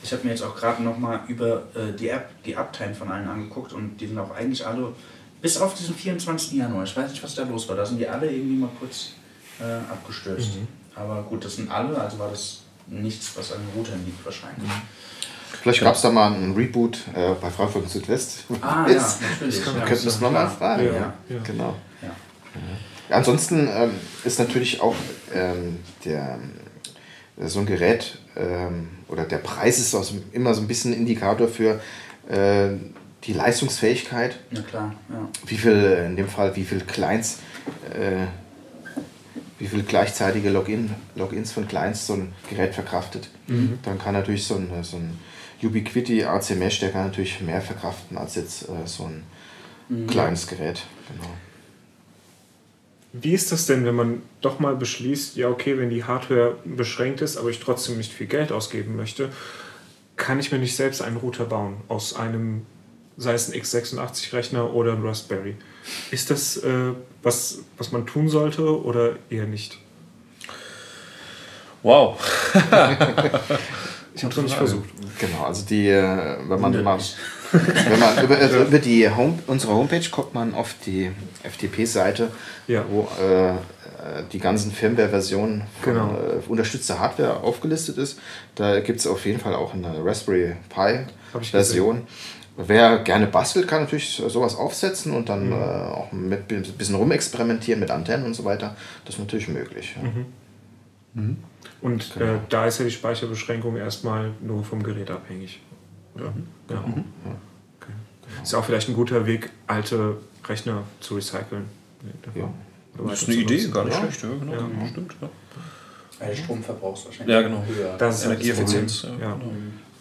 [SPEAKER 4] Ich habe mir jetzt auch gerade nochmal über äh, die App, die Uptime von allen angeguckt und die sind auch eigentlich alle, bis auf diesen 24. Januar, ich weiß nicht, was da los war, da sind die alle irgendwie mal kurz äh, abgestürzt. Aber gut, das sind alle, also war das nichts, was an den Routern liegt wahrscheinlich.
[SPEAKER 6] Vielleicht gab es da mal einen Reboot äh, bei Frankfurt Südwest.
[SPEAKER 4] Ah
[SPEAKER 6] Ist-
[SPEAKER 4] ja, natürlich.
[SPEAKER 6] Wir
[SPEAKER 4] ja,
[SPEAKER 6] könnten das nochmal
[SPEAKER 4] klar.
[SPEAKER 6] fragen.
[SPEAKER 7] Ja,
[SPEAKER 6] Ja,
[SPEAKER 7] ja.
[SPEAKER 6] Genau.
[SPEAKER 4] Ja.
[SPEAKER 6] Ja, ansonsten ähm, ist natürlich auch ähm, der, so ein Gerät ähm, oder der Preis ist auch so, immer so ein bisschen Indikator für äh, die Leistungsfähigkeit.
[SPEAKER 4] Na klar, ja.
[SPEAKER 6] Wie viel, äh, in dem Fall, wie viel Clients, äh, wie viel gleichzeitige Login, Logins von Clients so ein Gerät verkraftet. Dann kann natürlich so ein, so ein Ubiquiti AC Mesh, der kann natürlich mehr verkraften als jetzt äh, so ein kleines Gerät. Genau.
[SPEAKER 7] Wie ist das denn, wenn man doch mal beschließt, ja okay, wenn die Hardware beschränkt ist, aber ich trotzdem nicht viel Geld ausgeben möchte, kann ich mir nicht selbst einen Router bauen aus einem, sei es ein x86-Rechner oder ein Raspberry? Ist das äh, was, was man tun sollte oder eher nicht?
[SPEAKER 5] Wow.
[SPEAKER 7] Ich habe es noch nicht versucht.
[SPEAKER 6] Genau, also die, äh, wenn man, mal,
[SPEAKER 4] Unnötig.
[SPEAKER 6] Wenn man über, also über die Home, unsere Homepage kommt man auf die FTP-Seite,
[SPEAKER 7] Ja.
[SPEAKER 6] wo äh, äh, die ganzen Firmware-Versionen von
[SPEAKER 7] Genau.
[SPEAKER 6] äh, unterstützter Hardware aufgelistet ist. Da gibt es auf jeden Fall auch eine Raspberry Pi-Version. Wer gerne bastelt, kann natürlich sowas aufsetzen und
[SPEAKER 7] Mhm.
[SPEAKER 6] dann äh, auch mit ein bisschen rumexperimentieren mit Antennen und so weiter. Das ist natürlich möglich. Ja.
[SPEAKER 7] Mhm. Und
[SPEAKER 6] Genau.
[SPEAKER 7] äh, da ist ja die Speicherbeschränkung erstmal nur vom Gerät abhängig. Oder?
[SPEAKER 6] Mhm.
[SPEAKER 7] Ja. Okay. Ist ja auch vielleicht ein guter Weg, alte Rechner zu recyceln.
[SPEAKER 6] Ja.
[SPEAKER 5] Das ist eine Idee, gar nicht
[SPEAKER 6] Ja.
[SPEAKER 5] schlecht. Ja, genau.
[SPEAKER 7] Ja.
[SPEAKER 5] Stimmt, ja.
[SPEAKER 4] Weil der Stromverbrauch ist wahrscheinlich
[SPEAKER 5] Ja, genau.
[SPEAKER 4] höher.
[SPEAKER 7] Das ist
[SPEAKER 5] Energieeffizienz, ja,
[SPEAKER 7] Ja.
[SPEAKER 5] genau.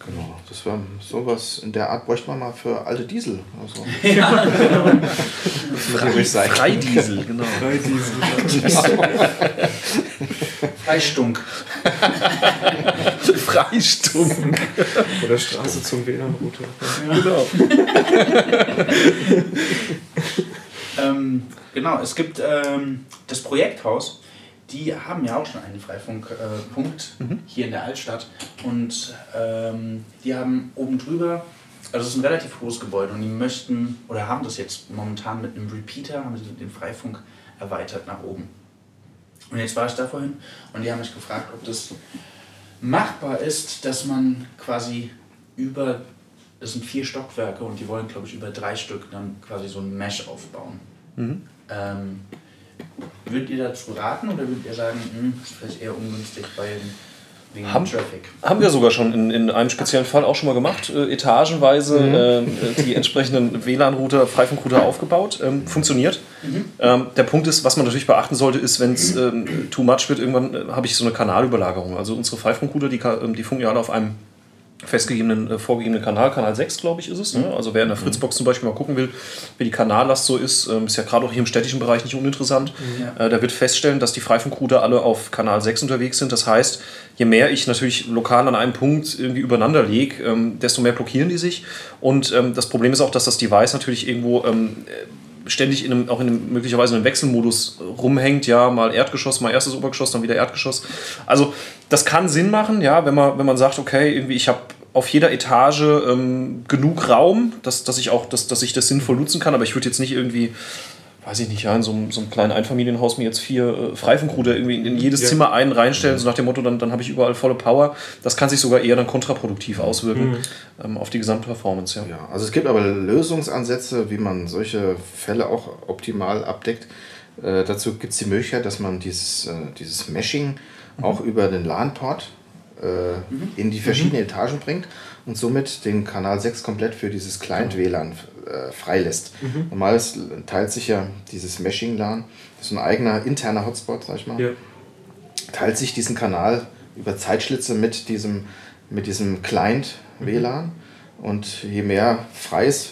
[SPEAKER 6] Genau, das wäre sowas in der Art bräuchte man mal für alte Diesel. Also. Frei,
[SPEAKER 5] Freidiesel, genau.
[SPEAKER 4] Freistunk.
[SPEAKER 5] Freistum.
[SPEAKER 7] Oder Straße zum WLAN-Router.
[SPEAKER 5] genau.
[SPEAKER 4] Ähm, genau, es gibt ähm, das Projekthaus, die haben ja auch schon einen Freifunkpunkt äh, Punkt hier in der Altstadt. Und ähm, die haben oben drüber, also es ist ein relativ hohes Gebäude und die möchten oder haben das jetzt momentan mit einem Repeater, haben sie den Freifunk erweitert nach oben. Und jetzt war ich da vorhin und die haben mich gefragt, ob das machbar ist, dass man quasi über, das sind vier Stockwerke und die wollen, glaube ich, über drei Stück dann quasi so ein Mesh aufbauen. Ähm, würdet ihr dazu raten oder würdet ihr sagen, hm, ist vielleicht eher ungünstig, weil wegen
[SPEAKER 5] Haben-
[SPEAKER 4] Traffic.
[SPEAKER 5] Haben wir sogar schon in, in einem speziellen Fall auch schon mal gemacht. Äh, etagenweise äh, die entsprechenden WLAN-Router, Freifunkrouter aufgebaut. Ähm, funktioniert. Ähm, der Punkt ist, was man natürlich beachten sollte, ist, wenn es ähm, too much wird, irgendwann äh, habe ich so eine Kanalüberlagerung. Also unsere Freifunkrouter, die, ähm, die funken ja alle auf einem festgegebenen, äh, vorgegebenen Kanal, Kanal 6, glaube ich, ist es. Ne? Also wer in der Fritzbox zum Beispiel mal gucken will, wie die Kanallast so ist, ähm, ist ja gerade auch hier im städtischen Bereich nicht uninteressant. Äh, der wird feststellen, dass die Freifunkrouter alle auf Kanal 6 unterwegs sind. Das heißt, je mehr ich natürlich lokal an einem Punkt irgendwie übereinander lege, ähm, desto mehr blockieren die sich. Und ähm, das Problem ist auch, dass das Device natürlich irgendwo ähm, ständig in einem, auch in einem möglicherweise in einem Wechselmodus rumhängt, ja, mal Erdgeschoss, mal erstes Obergeschoss, dann wieder Erdgeschoss. Also das kann Sinn machen, ja, wenn man, wenn man sagt, okay, irgendwie ich habe auf jeder Etage ähm, genug Raum, dass, dass ich auch, dass, dass ich das sinnvoll nutzen kann, aber ich würde jetzt nicht irgendwie, weiß ich nicht, ja, in so, einem- so einem kleinen Einfamilienhaus mir jetzt vier äh, Freifunkrouter irgendwie in, in jedes
[SPEAKER 7] Ja.
[SPEAKER 5] Zimmer einen reinstellen, so nach dem Motto, dann, dann habe ich überall volle Power. Das kann sich sogar eher dann kontraproduktiv auswirken ähm, auf die Gesamtperformance, ja.
[SPEAKER 6] Ja, also es gibt aber Lösungsansätze, wie man solche Fälle auch optimal abdeckt. Äh, dazu gibt es die Möglichkeit, dass man dieses, äh, dieses Meshing auch über den LAN-Port äh, in die verschiedenen Etagen bringt und somit den Kanal 6 komplett für dieses Client-WLAN äh, freilässt. Normales teilt sich ja dieses Meshing-LAN, das ist ein eigener interner Hotspot, sag ich mal
[SPEAKER 7] Ja.
[SPEAKER 6] teilt sich diesen Kanal über Zeitschlitze mit diesem, mit diesem Client WLAN. Und je mehr frei ist,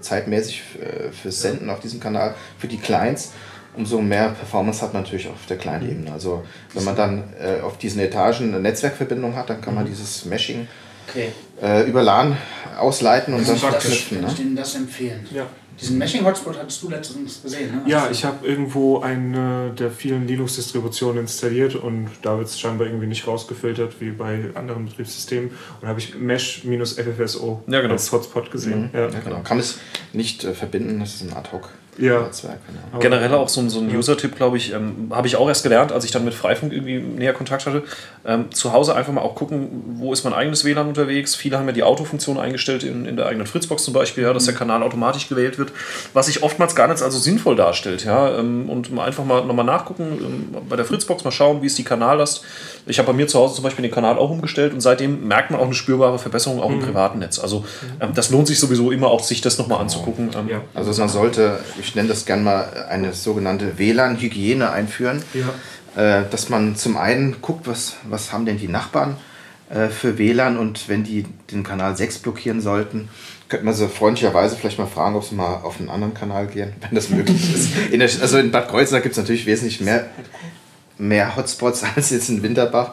[SPEAKER 6] zeitmäßig äh, fürs Senden auf diesem Kanal, für die Clients, umso mehr Performance hat man natürlich auf der Client-Ebene. Also wenn man dann äh, auf diesen Etagen eine Netzwerkverbindung hat, dann kann man dieses Meshing
[SPEAKER 4] Okay.
[SPEAKER 6] äh, über LAN ausleiten und dann
[SPEAKER 4] das,
[SPEAKER 6] verknüpfen.
[SPEAKER 4] kann ich
[SPEAKER 6] Ne?
[SPEAKER 4] Ihnen das empfehlen.
[SPEAKER 7] Ja.
[SPEAKER 4] Diesen Meshing-Hotspot hattest du letztens gesehen, ne?
[SPEAKER 7] Ja, ich habe irgendwo eine der vielen Linux-Distributionen installiert und da wird es scheinbar irgendwie nicht rausgefiltert wie bei anderen Betriebssystemen. Und habe ich Mesh-FFSO
[SPEAKER 5] Ja, genau.
[SPEAKER 7] als Hotspot gesehen. Ja.
[SPEAKER 6] Ja, genau. Kann es nicht äh, verbinden, das ist ein
[SPEAKER 7] Ja.
[SPEAKER 6] Ad-Hoc-Netzwerk. Genau.
[SPEAKER 5] Generell auch so ein, so ein User-Tipp, glaube ich, ähm, habe ich auch erst gelernt, als ich dann mit Freifunk irgendwie näher Kontakt hatte. Ähm, zu Hause einfach mal auch gucken, wo ist mein eigenes WLAN unterwegs. Viele haben ja die Autofunktion eingestellt in, in der eigenen Fritzbox zum Beispiel, ja, dass der Kanal automatisch gewählt wird, was sich oftmals gar nicht als so sinnvoll darstellt. Ja, ähm, und mal einfach mal nochmal nachgucken, ähm, bei der Fritzbox mal schauen, wie ist die Kanallast. Ich habe bei mir zu Hause zum Beispiel den Kanal auch umgestellt und seitdem merkt man auch eine spürbare Verbesserung auch im privaten Netz. Also ähm, das lohnt sich sowieso immer auch, sich das nochmal anzugucken. Ähm,
[SPEAKER 7] Ja.
[SPEAKER 6] Also man sollte, ich nenne das gerne mal eine sogenannte WLAN-Hygiene einführen.
[SPEAKER 7] Ja.
[SPEAKER 6] Äh, dass man zum einen guckt, was, was haben denn die Nachbarn äh, für WLAN und wenn die den Kanal 6 blockieren sollten, könnte man sie freundlicherweise vielleicht mal fragen, ob sie mal auf einen anderen Kanal gehen, wenn das möglich ist. In der, also in Bad Kreuznach gibt es natürlich wesentlich mehr, mehr Hotspots als jetzt in Winterbach.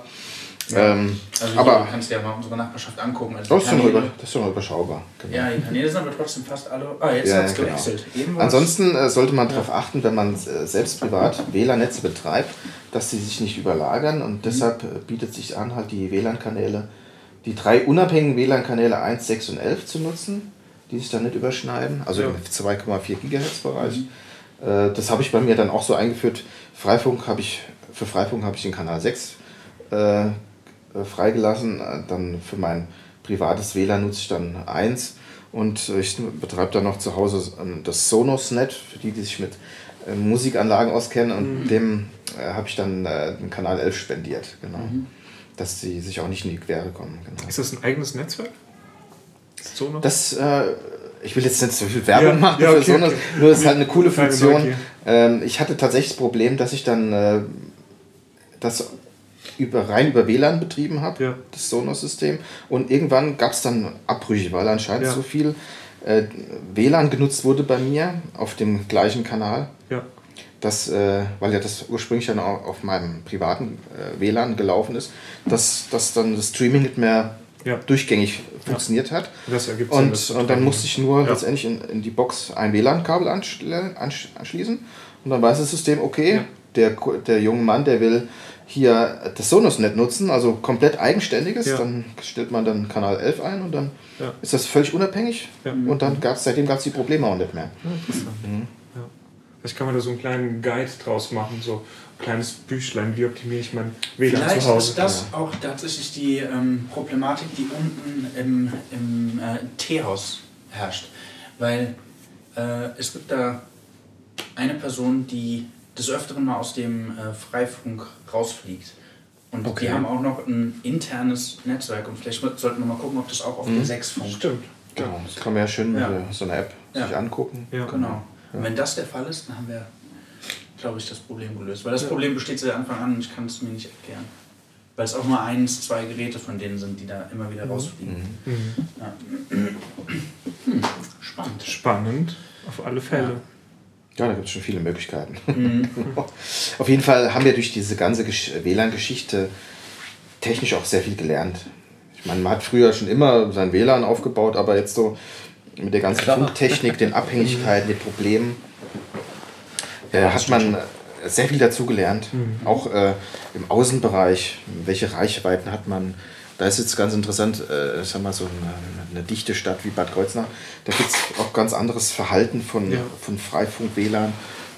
[SPEAKER 6] Ähm,
[SPEAKER 4] Also
[SPEAKER 6] aber
[SPEAKER 4] aber du kannst dir ja mal unsere Nachbarschaft angucken. Also
[SPEAKER 6] das ist, über, das ist schon überschaubar. Genau.
[SPEAKER 4] Ja, die Kanäle sind aber trotzdem fast alle. Ah, jetzt
[SPEAKER 6] Ja,
[SPEAKER 4] hat es
[SPEAKER 6] genau.
[SPEAKER 4] gewechselt. Eben war's-
[SPEAKER 6] Ansonsten äh, sollte man darauf achten, wenn man äh, selbst privat WLAN-Netze betreibt, dass sie sich nicht überlagern und deshalb äh, bietet sich an, halt die WLAN-Kanäle, die drei unabhängigen WLAN-Kanäle 1, 6 und 11 zu nutzen, die sich dann nicht überschneiden, also im 2,4 GHz-Bereich. Äh, das habe ich bei mir dann auch so eingeführt. Freifunk habe ich, für Freifunk habe ich den Kanal 6 äh, freigelassen. Äh, Dann für mein privates WLAN nutze ich dann 1 und äh, ich betreibe dann noch zu Hause ähm, das Sonos-Net, für die, die sich mit äh, Musikanlagen auskennen und dem äh, habe ich dann äh, den Kanal 11 spendiert, genau. Dass sie sich auch nicht in die Quere kommen. Genau.
[SPEAKER 7] Ist das ein eigenes Netzwerk? So noch?
[SPEAKER 6] Das, ich will jetzt nicht so viel Werbung
[SPEAKER 7] Ja,
[SPEAKER 6] machen
[SPEAKER 7] ja,
[SPEAKER 6] für
[SPEAKER 7] okay,
[SPEAKER 6] Sonos,
[SPEAKER 7] okay.
[SPEAKER 6] nur es ist halt eine coole
[SPEAKER 7] Keine
[SPEAKER 6] Funktion. Ähm, ich hatte tatsächlich das Problem, dass ich dann das über, rein über WLAN betrieben habe,
[SPEAKER 7] Ja.
[SPEAKER 6] das Sonos-System. Und irgendwann gab es dann Abbrüche, weil anscheinend
[SPEAKER 7] Ja.
[SPEAKER 6] so viel äh, WLAN genutzt wurde bei mir auf dem gleichen Kanal.
[SPEAKER 7] Ja.
[SPEAKER 6] dass, äh, weil ja das ursprünglich dann auch auf meinem privaten äh, WLAN gelaufen ist, dass, dass dann das Streaming nicht mehr
[SPEAKER 7] Ja.
[SPEAKER 6] durchgängig funktioniert hat.
[SPEAKER 7] Das ergibt Sinn,
[SPEAKER 6] Und,
[SPEAKER 7] das zu
[SPEAKER 6] und dann musste ich nur
[SPEAKER 7] Ja.
[SPEAKER 6] letztendlich in, in die Box ein WLAN-Kabel anschl- ansch anschließen und dann weiß das System, okay,
[SPEAKER 7] Ja.
[SPEAKER 6] der, der junge Mann, der will hier das Sonos-Net nutzen, also komplett eigenständiges,
[SPEAKER 7] Ja.
[SPEAKER 6] dann stellt man dann Kanal 11 ein und dann
[SPEAKER 7] Ja.
[SPEAKER 6] ist das völlig unabhängig
[SPEAKER 7] Ja.
[SPEAKER 6] und dann gab's, seitdem gab es die Probleme auch nicht mehr.
[SPEAKER 7] Vielleicht kann man da so einen kleinen Guide draus machen, so ein kleines Büchlein, wie optimiere ich mein WLAN
[SPEAKER 4] Vielleicht
[SPEAKER 7] zu Hause.
[SPEAKER 4] ist das auch tatsächlich die ähm, Problematik, die unten im, im äh, Teehaus herrscht. Weil äh, es gibt da eine Person, die des Öfteren mal aus dem äh, Freifunk rausfliegt. Und
[SPEAKER 5] Okay.
[SPEAKER 4] die haben auch noch ein internes Netzwerk und vielleicht sollten wir mal gucken, ob das auch auf der 6 funkt.
[SPEAKER 7] Stimmt.
[SPEAKER 6] Genau, das kann man ja schön mit
[SPEAKER 4] Ja.
[SPEAKER 6] so einer App
[SPEAKER 4] Ja.
[SPEAKER 6] sich angucken.
[SPEAKER 7] Ja.
[SPEAKER 4] Genau. Und wenn das der Fall ist, dann haben wir, glaube ich, das Problem gelöst. Weil das Problem besteht seit Anfang an und ich kann es mir nicht erklären. Weil es auch nur eins, zwei Geräte von denen sind, die da immer wieder rausfliegen. Ja. Hm, spannend.
[SPEAKER 7] Spannend, auf alle Fälle.
[SPEAKER 6] Ja, da gibt es schon viele Möglichkeiten. Auf jeden Fall haben wir durch diese ganze Gesch- WLAN-Geschichte technisch auch sehr viel gelernt. Ich meine, man hat früher schon immer sein WLAN aufgebaut, aber jetzt so mit der ganzen
[SPEAKER 5] Klar.
[SPEAKER 6] Funktechnik, den Abhängigkeiten, den Problemen, äh, hat man sehr viel dazu gelernt. Auch äh, im Außenbereich, welche Reichweiten hat man. Da ist jetzt ganz interessant, äh, sag mal, so eine, eine dichte Stadt wie Bad Kreuznach. Da gibt es auch ganz anderes Verhalten von, von Freifunk-WLAN.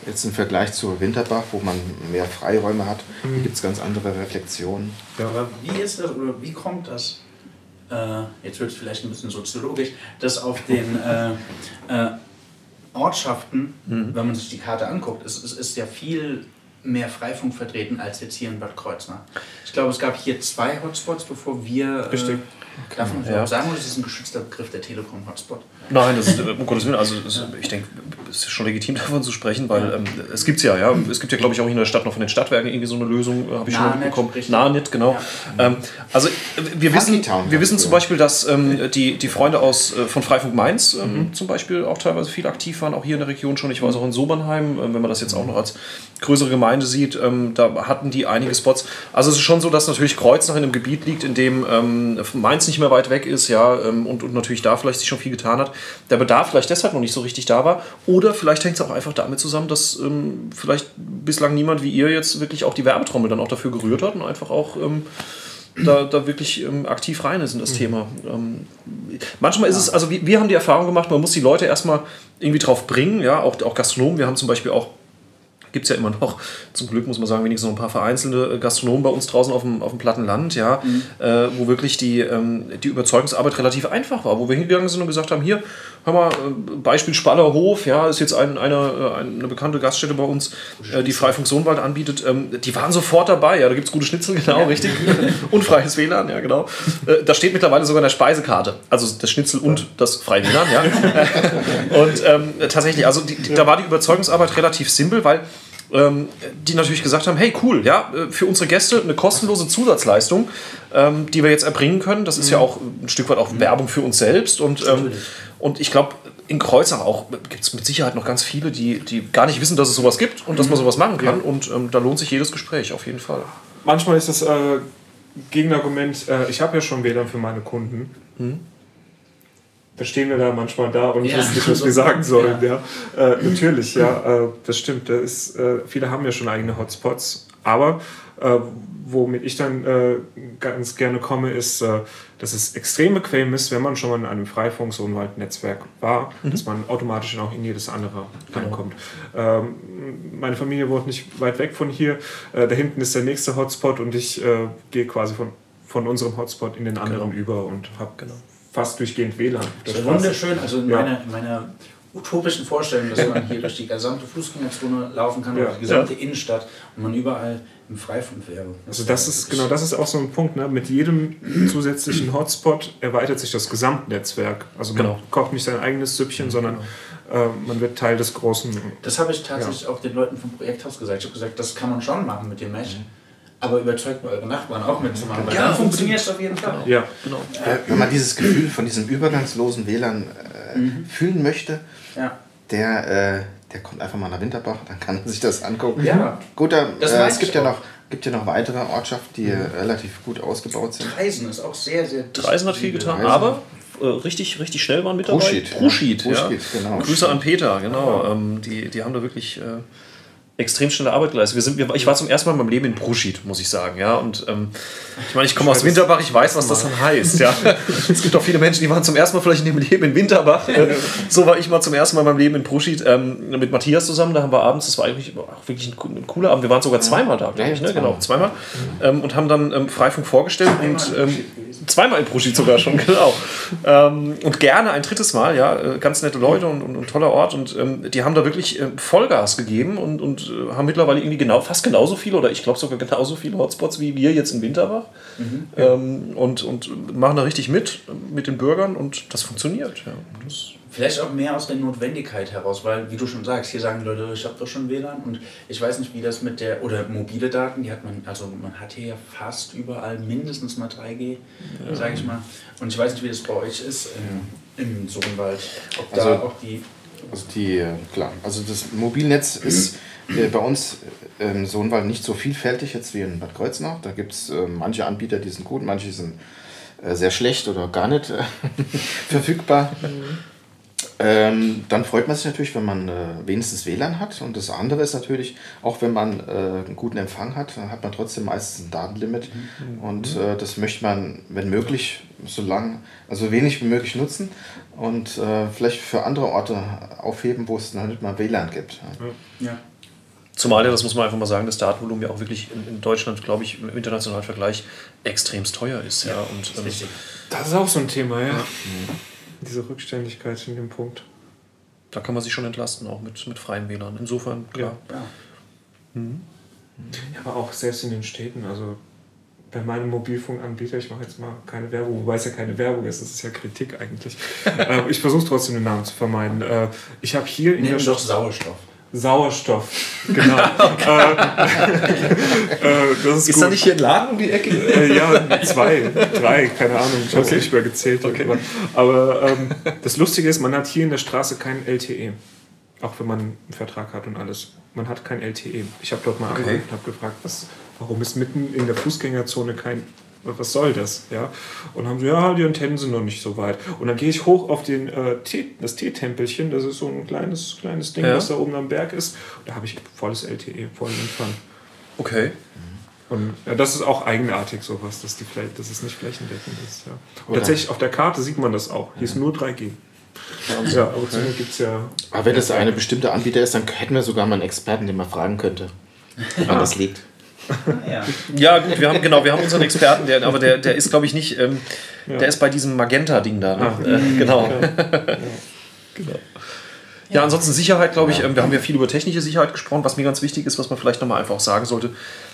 [SPEAKER 6] Jetzt im Vergleich zu Winterbach, wo man mehr Freiräume hat, hier gibt es ganz andere Reflexionen.
[SPEAKER 4] Aber wie ist das oder wie kommt das? Äh, jetzt wird es vielleicht ein bisschen soziologisch, dass auf den äh, äh, Ortschaften, wenn man sich die Karte anguckt, ist, ist, ist ja viel mehr Freifunk vertreten als jetzt hier in Bad Kreuznach. Ich glaube, es gab hier zwei Hotspots, bevor wir.
[SPEAKER 7] Richtig.
[SPEAKER 4] Äh, darf man
[SPEAKER 5] Ja.
[SPEAKER 4] sagen, oder ist das ein geschützter Begriff der Telekom-Hotspot?
[SPEAKER 5] Nein, das ist, äh, um Gottes Willen, also es- ich denke, es ist schon legitim davon zu sprechen, weil ähm, es gibt es ja, ja. Es gibt ja, glaube ich, auch hier in der Stadt noch von den Stadtwerken irgendwie so eine Lösung, äh, habe ich schon mal
[SPEAKER 4] Nahnet,
[SPEAKER 5] mitbekommen. Nahnet, genau. Ähm, also äh, wir wissen, wir wissen zum. Beispiel, dass ähm, die, die Freunde aus, äh, von Freifunk Mainz ähm, zum Beispiel auch teilweise viel aktiv waren, auch hier in der Region schon. Ich weiß auch in Sobernheim, äh, wenn man das jetzt auch noch als größere Gemeinde sieht, ähm, da hatten die einige Spots. Also es ist schon so, dass natürlich Kreuznach in einem Gebiet liegt, in dem ähm, Mainz nicht mehr weit weg ist, ja, ähm, und, und natürlich da vielleicht sich schon viel getan hat. Der Bedarf vielleicht deshalb noch nicht so richtig da war. Oder vielleicht hängt es auch einfach damit zusammen, dass ähm, vielleicht bislang niemand wie ihr jetzt wirklich auch die Werbetrommel dann auch dafür gerührt hat und einfach auch ähm, da, da wirklich ähm, aktiv rein ist in das Thema. Ähm, manchmal ist es, also wir, wir haben die Erfahrung gemacht, man muss die Leute erstmal irgendwie drauf bringen, ja, auch, auch Gastronomen. Wir haben zum Beispiel auch gibt es ja immer noch, zum Glück muss man sagen, wenigstens noch ein paar vereinzelte Gastronomen bei uns draußen auf dem, auf dem platten Land, ja, äh, wo wirklich die, ähm, die Überzeugungsarbeit relativ einfach war, wo wir hingegangen sind und gesagt haben, hier, hör mal, äh, Beispiel Spallerhof, ja, ist jetzt ein, eine, äh, eine bekannte Gaststätte bei uns, äh, die Freifunk Sohnwald anbietet, ähm, die waren sofort dabei, ja, da gibt es gute Schnitzel, genau, richtig, und freies WLAN, ja, genau. Äh, da steht mittlerweile sogar in der Speisekarte, also das Schnitzel und das freie WLAN, ja. und ähm, tatsächlich, also die, die, da war die Überzeugungsarbeit relativ simpel, weil ähm, die natürlich gesagt haben, hey cool, ja, für unsere Gäste eine kostenlose Zusatzleistung, ähm, die wir jetzt erbringen können. Das ist ja auch ein Stück weit auch Werbung für uns selbst. Und, ähm, und ich glaube, in Kreuzach auch gibt es mit Sicherheit noch ganz viele, die, die gar nicht wissen, dass es sowas gibt und dass man sowas machen kann. Und ähm, da lohnt sich jedes Gespräch auf jeden Fall.
[SPEAKER 7] Manchmal ist das äh, Gegenargument, äh, ich habe ja schon WLAN für meine Kunden. Da stehen wir da manchmal da und
[SPEAKER 4] Ja.
[SPEAKER 7] wissen nicht, was wir sagen sollen. Ja. Äh, natürlich, ja, äh, das stimmt. Da ist, äh, viele haben ja schon eigene Hotspots. Aber äh, womit ich dann äh, ganz gerne komme, ist, äh, dass es extrem bequem ist, wenn man schon mal in einem Freifunk so ein Netzwerk war, dass man automatisch dann auch in jedes andere reinkommt. Ähm, meine Familie wohnt nicht weit weg von hier. Äh, da hinten ist der nächste Hotspot und ich äh, gehe quasi von, von unserem Hotspot in den anderen über und habe fast durchgehend WLAN.
[SPEAKER 4] Das ist wunderschön, also in
[SPEAKER 7] Ja.
[SPEAKER 4] meiner, in meiner utopischen Vorstellung, dass man hier durch die gesamte Fußgängerzone laufen kann,
[SPEAKER 7] Ja.
[SPEAKER 4] oder die gesamte Innenstadt und man überall im Freifunk wäre.
[SPEAKER 7] Also das ist genau das ist auch so ein Punkt. Ne? Mit jedem zusätzlichen Hotspot erweitert sich das Gesamtnetzwerk. Also man
[SPEAKER 5] Genau.
[SPEAKER 7] kocht nicht sein eigenes Süppchen, sondern äh, man wird Teil des großen.
[SPEAKER 4] Das habe ich tatsächlich auch den Leuten vom Projekthaus gesagt. Ich habe gesagt, das kann man schon machen mit dem Mesh. Aber überzeugt mal eure Nachbarn auch mitzumachen, weil
[SPEAKER 5] Ja,
[SPEAKER 4] dann funktioniert es auf jeden Fall.
[SPEAKER 7] Ja,
[SPEAKER 5] Genau.
[SPEAKER 6] Ja, wenn man dieses Gefühl von diesem übergangslosen WLAN äh, fühlen möchte,
[SPEAKER 4] Ja.
[SPEAKER 6] der, äh, der kommt einfach mal nach Winterbach, dann kann er sich das angucken.
[SPEAKER 4] Ja.
[SPEAKER 6] Gut, äh, es gibt ja,
[SPEAKER 4] auch.
[SPEAKER 6] noch, gibt ja noch weitere Ortschaften, die äh, relativ gut ausgebaut sind.
[SPEAKER 4] Reisen ist auch sehr, sehr
[SPEAKER 5] Dreisen hat viel getan,
[SPEAKER 6] Reisen.
[SPEAKER 5] aber äh, richtig, richtig schnell waren mit dabei.
[SPEAKER 6] Pruschid, ja.
[SPEAKER 5] Pruschid, ja.
[SPEAKER 6] Pruschid, genau.
[SPEAKER 5] Grüße an Peter, genau. Ähm, die, die haben da wirklich äh, extrem schnelle Arbeit geleistet. Wir sind, wir, ich war zum ersten Mal in meinem Leben in Pruschid, muss ich sagen. Ja? Und ähm, ich meine, ich komme aus Winterbach, ich weiß, was das dann heißt. Ja? es gibt auch viele Menschen, die waren zum ersten Mal vielleicht in ihrem Leben in Winterbach. Äh, so war ich mal zum ersten Mal in meinem Leben in Pruschid ähm, mit Matthias zusammen. Da haben wir abends, das war eigentlich auch wirklich ein, ein cooler Abend. Wir waren sogar zweimal da, glaube ich. Ne? Genau, zweimal. Ähm, und haben dann ähm, Freifunk vorgestellt. Und, ähm, Zweimal in Pruschitz sogar schon, genau. Ähm, und gerne ein drittes Mal, ja. äh, Ganz nette Leute und, und, und toller Ort. Und die haben da wirklich Vollgas gegeben und, und äh, haben mittlerweile irgendwie genau, fast genauso viele oder ich glaube sogar genauso viele Hotspots wie wir jetzt in Winterbach. Ähm, und, und machen da richtig mit, mit den Bürgern und das funktioniert. Ja. Das,
[SPEAKER 4] Vielleicht auch mehr aus der Notwendigkeit heraus, weil, wie du schon sagst, hier sagen die Leute, ich habe doch schon WLAN und ich weiß nicht, wie das mit der, oder mobile Daten, die hat man, also man hat hier ja fast überall mindestens mal 3G, sage ich mal. Und ich weiß nicht, wie das bei euch ist im, im Sohnwald. Ob da
[SPEAKER 6] Also-
[SPEAKER 4] auch die,
[SPEAKER 6] Also die, äh, klar, also das Mobilnetz ist äh, bei uns im Sohnwald nicht so vielfältig jetzt wie in Bad Kreuznach. Da gibt es äh, manche Anbieter, die sind gut, manche sind äh, sehr schlecht oder gar nicht äh, verfügbar. Ähm, dann freut man sich natürlich, wenn man äh, wenigstens WLAN hat. Und das andere ist natürlich, auch wenn man einen guten Empfang hat, dann hat man trotzdem meistens ein Datenlimit. Und äh, das möchte man, wenn möglich, so lang, also wenig wie möglich nutzen und äh, vielleicht für andere Orte aufheben, wo es noch nicht mal WLAN gibt.
[SPEAKER 4] ja.
[SPEAKER 5] Zumal ja, das muss man einfach mal sagen, das Datenvolumen ja auch wirklich in, in Deutschland, glaube ich, im internationalen Vergleich extremst teuer ist. Ja, und, ähm.
[SPEAKER 7] Das ist auch so ein Thema, ja. Diese Rückständigkeit in dem Punkt.
[SPEAKER 5] da kann man sich schon entlasten, auch mit, mit freien WLAN. Insofern, klar.
[SPEAKER 4] Ja.
[SPEAKER 7] Ja, aber auch selbst in den Städten, also bei meinem Mobilfunkanbieter, ich mache jetzt mal keine Werbung, wobei es ja keine Werbung ist, das ist ja Kritik eigentlich. äh, ich versuche trotzdem den Namen zu vermeiden. Äh, ich habe hier in
[SPEAKER 4] Nimm
[SPEAKER 7] der
[SPEAKER 4] doch Sauerstoff.
[SPEAKER 7] Sauerstoff, genau. äh, äh, das ist,
[SPEAKER 5] Ist
[SPEAKER 7] gut.
[SPEAKER 5] da nicht hier ein Laden um die Ecke?
[SPEAKER 7] Äh, ja, zwei, drei, keine Ahnung, ich habe es nicht mehr gezählt. irgendwann. Aber ähm, das Lustige ist, man hat hier in der Straße kein LTE. Auch wenn man einen Vertrag hat und alles. Man hat kein LTE. Ich habe dort mal angerufen und habe gefragt, was, warum ist mitten in der Fußgängerzone kein. Was soll das? Ja? Und haben sie, ja, die Antennen sind noch nicht so weit. Und dann gehe ich hoch auf den, äh, Tee, das Teetempelchen, das ist so ein kleines, kleines Ding,
[SPEAKER 5] Ja.
[SPEAKER 7] was da oben am Berg ist. Und da habe ich volles LTE, vollen Empfang.
[SPEAKER 5] Okay.
[SPEAKER 7] Und ja, das ist auch eigenartig, sowas, dass, die, dass es nicht flächendeckend ist. Ja. Und tatsächlich auf der Karte sieht man das auch. Hier ist nur 3G. Ja, aber zum Glück gibt es ja.
[SPEAKER 6] Aber wenn das eine bestimmte Anbieter ist, dann hätten wir sogar mal einen Experten, den man fragen könnte, woran das liegt.
[SPEAKER 4] Ja.
[SPEAKER 5] Ja, gut, wir haben, genau, wir haben unseren Experten, der, aber der, der ist, glaube ich, nicht, ähm, der ist bei diesem Magenta-Ding da. Ne? Äh, genau. genau. Ja, ansonsten Sicherheit, glaube ich, ähm, wir haben ja viel über technische Sicherheit gesprochen, was mir ganz wichtig ist, was man vielleicht nochmal einfach auch sagen sollte,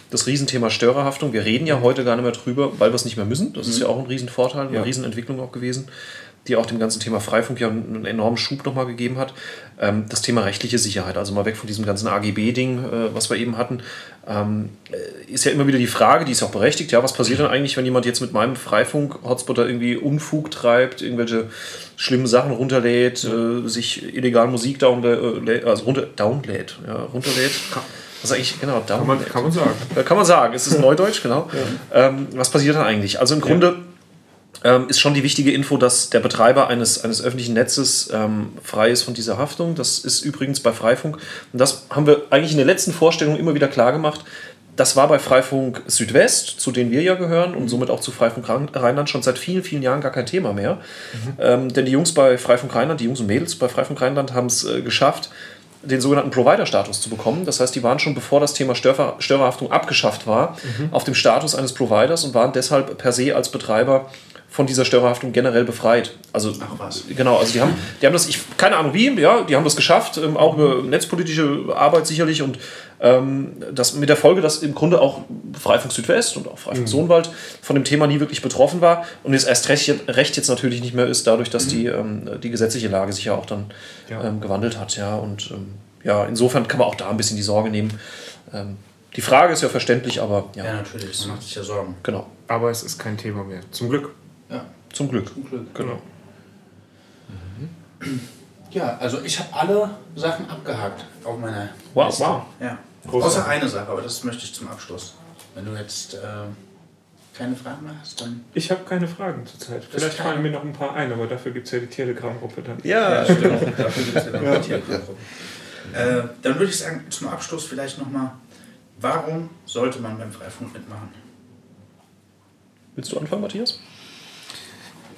[SPEAKER 5] das Riesenthema Störerhaftung. Wir reden ja heute gar nicht mehr drüber, weil wir es nicht mehr müssen. Das ist ja auch ein Riesenvorteil, eine
[SPEAKER 7] Ja.
[SPEAKER 5] Riesenentwicklung auch gewesen, die auch dem ganzen Thema Freifunk ja einen enormen Schub nochmal gegeben hat. Ähm, das Thema rechtliche Sicherheit, also mal weg von diesem ganzen AGB-Ding, äh, was wir eben hatten, ähm, äh, ist ja immer wieder die Frage, die ist auch berechtigt, ja, was passiert denn eigentlich, wenn jemand jetzt mit meinem Freifunk-Hotspot da irgendwie Unfug treibt, irgendwelche schlimmen Sachen runterlädt, äh, sich illegal Musik downlädt, also runter, downlädt, ja, runterlädt. Was eigentlich, genau,
[SPEAKER 7] Kann man,
[SPEAKER 5] downlädt.
[SPEAKER 7] kann man sagen.
[SPEAKER 5] Ja, kann man sagen, es ist Neudeutsch, genau. Ähm, was passiert dann eigentlich? Also im Grunde ähm, ist schon die wichtige Info, dass der Betreiber eines, eines öffentlichen Netzes ähm, frei ist von dieser Haftung. Das ist übrigens bei Freifunk. Und das haben wir eigentlich in der letzten Vorstellung immer wieder klar gemacht. Das war bei Freifunk Südwest, zu denen wir ja gehören und somit auch zu Freifunk Rhein- Rheinland schon seit vielen, vielen Jahren gar kein Thema mehr. Ähm, denn die Jungs bei Freifunk Rheinland, die Jungs und Mädels bei Freifunk Rheinland haben es äh, geschafft, den sogenannten Provider-Status zu bekommen. Das heißt, die waren schon bevor das Thema Störver Störerhaftung abgeschafft war, auf dem Status eines Providers und waren deshalb per se als Betreiber von dieser Störerhaftung generell befreit. Also
[SPEAKER 4] Ach was.
[SPEAKER 5] genau, also die haben, die haben das, ich keine Ahnung wie, ja, die haben das geschafft, ähm, auch über netzpolitische Arbeit sicherlich und ähm, das mit der Folge, dass im Grunde auch Freifunk Südwest und auch Freifunk Sohnwald von dem Thema nie wirklich betroffen war und jetzt erst recht, recht jetzt natürlich nicht mehr ist, dadurch, dass die, ähm, die gesetzliche Lage sich ja auch dann
[SPEAKER 7] Ja.
[SPEAKER 5] ähm, gewandelt hat, ja und ähm, ja, insofern kann man auch da ein bisschen die Sorge nehmen. Ähm, die Frage ist ja verständlich, aber ja,
[SPEAKER 4] Ja, natürlich, man macht sich ja Sorgen.
[SPEAKER 5] genau,
[SPEAKER 7] Aber es ist kein Thema mehr. Zum Glück.
[SPEAKER 4] Ja,
[SPEAKER 5] zum Glück.
[SPEAKER 4] zum Glück.
[SPEAKER 5] Genau.
[SPEAKER 4] Ja, also ich habe alle Sachen abgehakt auf meiner
[SPEAKER 5] Wow,
[SPEAKER 4] Liste.
[SPEAKER 5] wow.
[SPEAKER 4] Ja.
[SPEAKER 7] Großartig.
[SPEAKER 4] Außer eine Sache, aber das möchte ich zum Abschluss. Wenn du jetzt äh, keine Fragen mehr hast, dann.
[SPEAKER 7] Ich habe keine Fragen zurzeit. Vielleicht fallen mir noch ein paar ein, aber dafür gibt es ja die Telegram-Gruppe dann.
[SPEAKER 5] Ja,
[SPEAKER 4] stimmt. Dafür gibt es ja noch die Telegram-Gruppe. Äh, dann würde ich sagen, zum Abschluss vielleicht nochmal, warum sollte man beim Freifunk mitmachen?
[SPEAKER 5] Willst du anfangen, Matthias?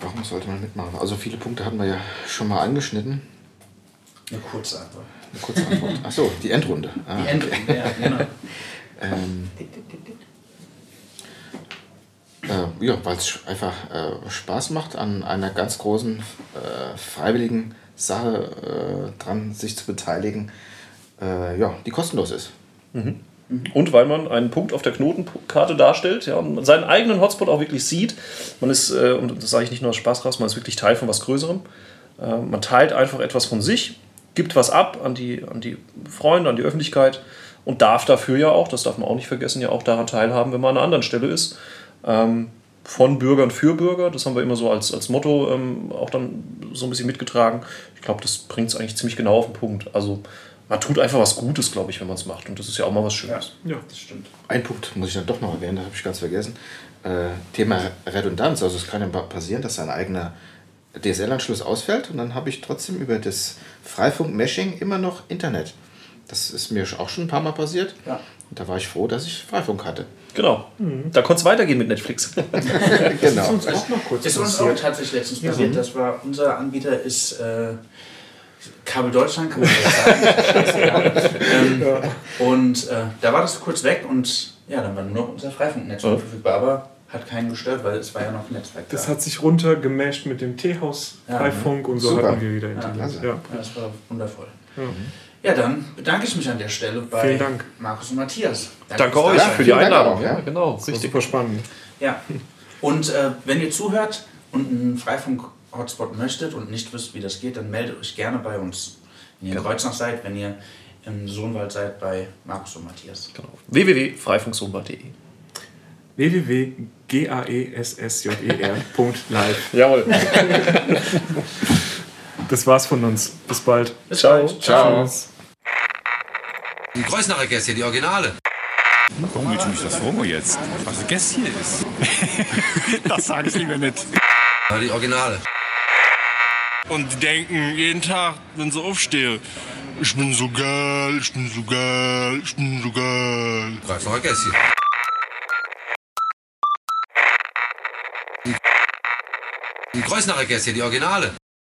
[SPEAKER 6] Warum sollte man mitmachen? Also viele Punkte hatten wir ja schon mal angeschnitten.
[SPEAKER 4] Eine kurze Antwort.
[SPEAKER 6] Eine kurze Antwort. Achso, die Endrunde. Ah,
[SPEAKER 4] Die Endrunde, ja, genau.
[SPEAKER 6] Ähm, Äh, ja, weil es einfach äh, Spaß macht, an einer ganz großen äh, freiwilligen Sache äh, dran sich zu beteiligen, äh, ja, die kostenlos ist.
[SPEAKER 5] Und weil man einen Punkt auf der Knotenkarte darstellt, ja, und seinen eigenen Hotspot auch wirklich sieht. Man ist, äh, und das sage ich nicht nur aus Spaß raus, man ist wirklich Teil von was Größerem. Äh, man teilt einfach etwas von sich, gibt was ab an die, an die Freunde, an die Öffentlichkeit und darf dafür ja auch, das darf man auch nicht vergessen, ja auch daran teilhaben, wenn man an einer anderen Stelle ist. Ähm, von Bürgern für Bürger, das haben wir immer so als, als Motto ähm, auch dann so ein bisschen mitgetragen. Ich glaube, das bringt es eigentlich ziemlich genau auf den Punkt. Also man tut einfach was Gutes, glaube ich, wenn man es macht. Und das ist ja auch mal was Schönes.
[SPEAKER 7] Ja.
[SPEAKER 4] Das stimmt.
[SPEAKER 6] Ein Punkt muss ich dann doch noch erwähnen, das habe ich ganz vergessen. Äh, Thema Redundanz. Also es kann ja pa- passieren, dass ein eigener DSL-Anschluss ausfällt und dann habe ich trotzdem über das Freifunk-Meshing immer noch Internet. Das ist mir auch schon ein paar Mal passiert.
[SPEAKER 4] Ja.
[SPEAKER 6] Und da war ich froh, dass ich Freifunk hatte.
[SPEAKER 5] Genau. Da konnte es weitergehen mit Netflix.
[SPEAKER 6] genau.
[SPEAKER 7] Auch noch kurz
[SPEAKER 4] Ist uns auch tatsächlich letztens passiert. Das war unser Anbieter ist äh, Kabel Deutschland, kann man jetzt sagen. ähm, Und äh, da war das kurz weg und ja, dann war nur noch unser Freifunknetz
[SPEAKER 5] Ja.
[SPEAKER 4] verfügbar, aber hat keinen gestört, weil es war ja noch ein Netzwerk
[SPEAKER 7] Das
[SPEAKER 4] da.
[SPEAKER 7] hat sich runtergemasht mit dem Teehaus
[SPEAKER 4] Ja,
[SPEAKER 7] Freifunk und so
[SPEAKER 6] Super.
[SPEAKER 7] hatten wir wieder
[SPEAKER 4] Ja,
[SPEAKER 7] Internet. Ja.
[SPEAKER 4] Ja, das war wundervoll. Ja, dann bedanke ich mich an der Stelle bei
[SPEAKER 7] Vielen Dank.
[SPEAKER 4] Markus und Matthias.
[SPEAKER 5] Danke
[SPEAKER 4] fürs
[SPEAKER 5] euch für die Einladung.
[SPEAKER 6] auch, ja.
[SPEAKER 5] Ja, genau,
[SPEAKER 7] Das
[SPEAKER 5] richtig.
[SPEAKER 7] super spannend.
[SPEAKER 4] Ja. Und äh, wenn ihr zuhört und einen Freifunk-Hotspot möchtet und nicht wisst, wie das geht, dann meldet euch gerne bei uns. Wenn ihr in Kreuznach seid, wenn ihr im Sohnwald seid, bei Markus und Matthias.
[SPEAKER 5] Genau. www.freifunksumba.de
[SPEAKER 7] www.gaessjer.live.
[SPEAKER 5] Jawohl.
[SPEAKER 7] Das war's von uns. Bis bald.
[SPEAKER 4] Bis
[SPEAKER 5] Ciao.
[SPEAKER 4] bald.
[SPEAKER 6] Ciao.
[SPEAKER 1] Die Kreuznacher Gäste, die Originale.
[SPEAKER 2] Warum willst du mich das fragen jetzt? Was ein Gäst hier ist? das sage ich lieber nicht.
[SPEAKER 1] Die Originale.
[SPEAKER 3] Und denken jeden Tag, wenn sie aufstehen, ich bin so geil, ich bin so geil, ich bin so geil.
[SPEAKER 1] Kreuznacher Gäste. Die Kreuznacher Gäste, die Originale.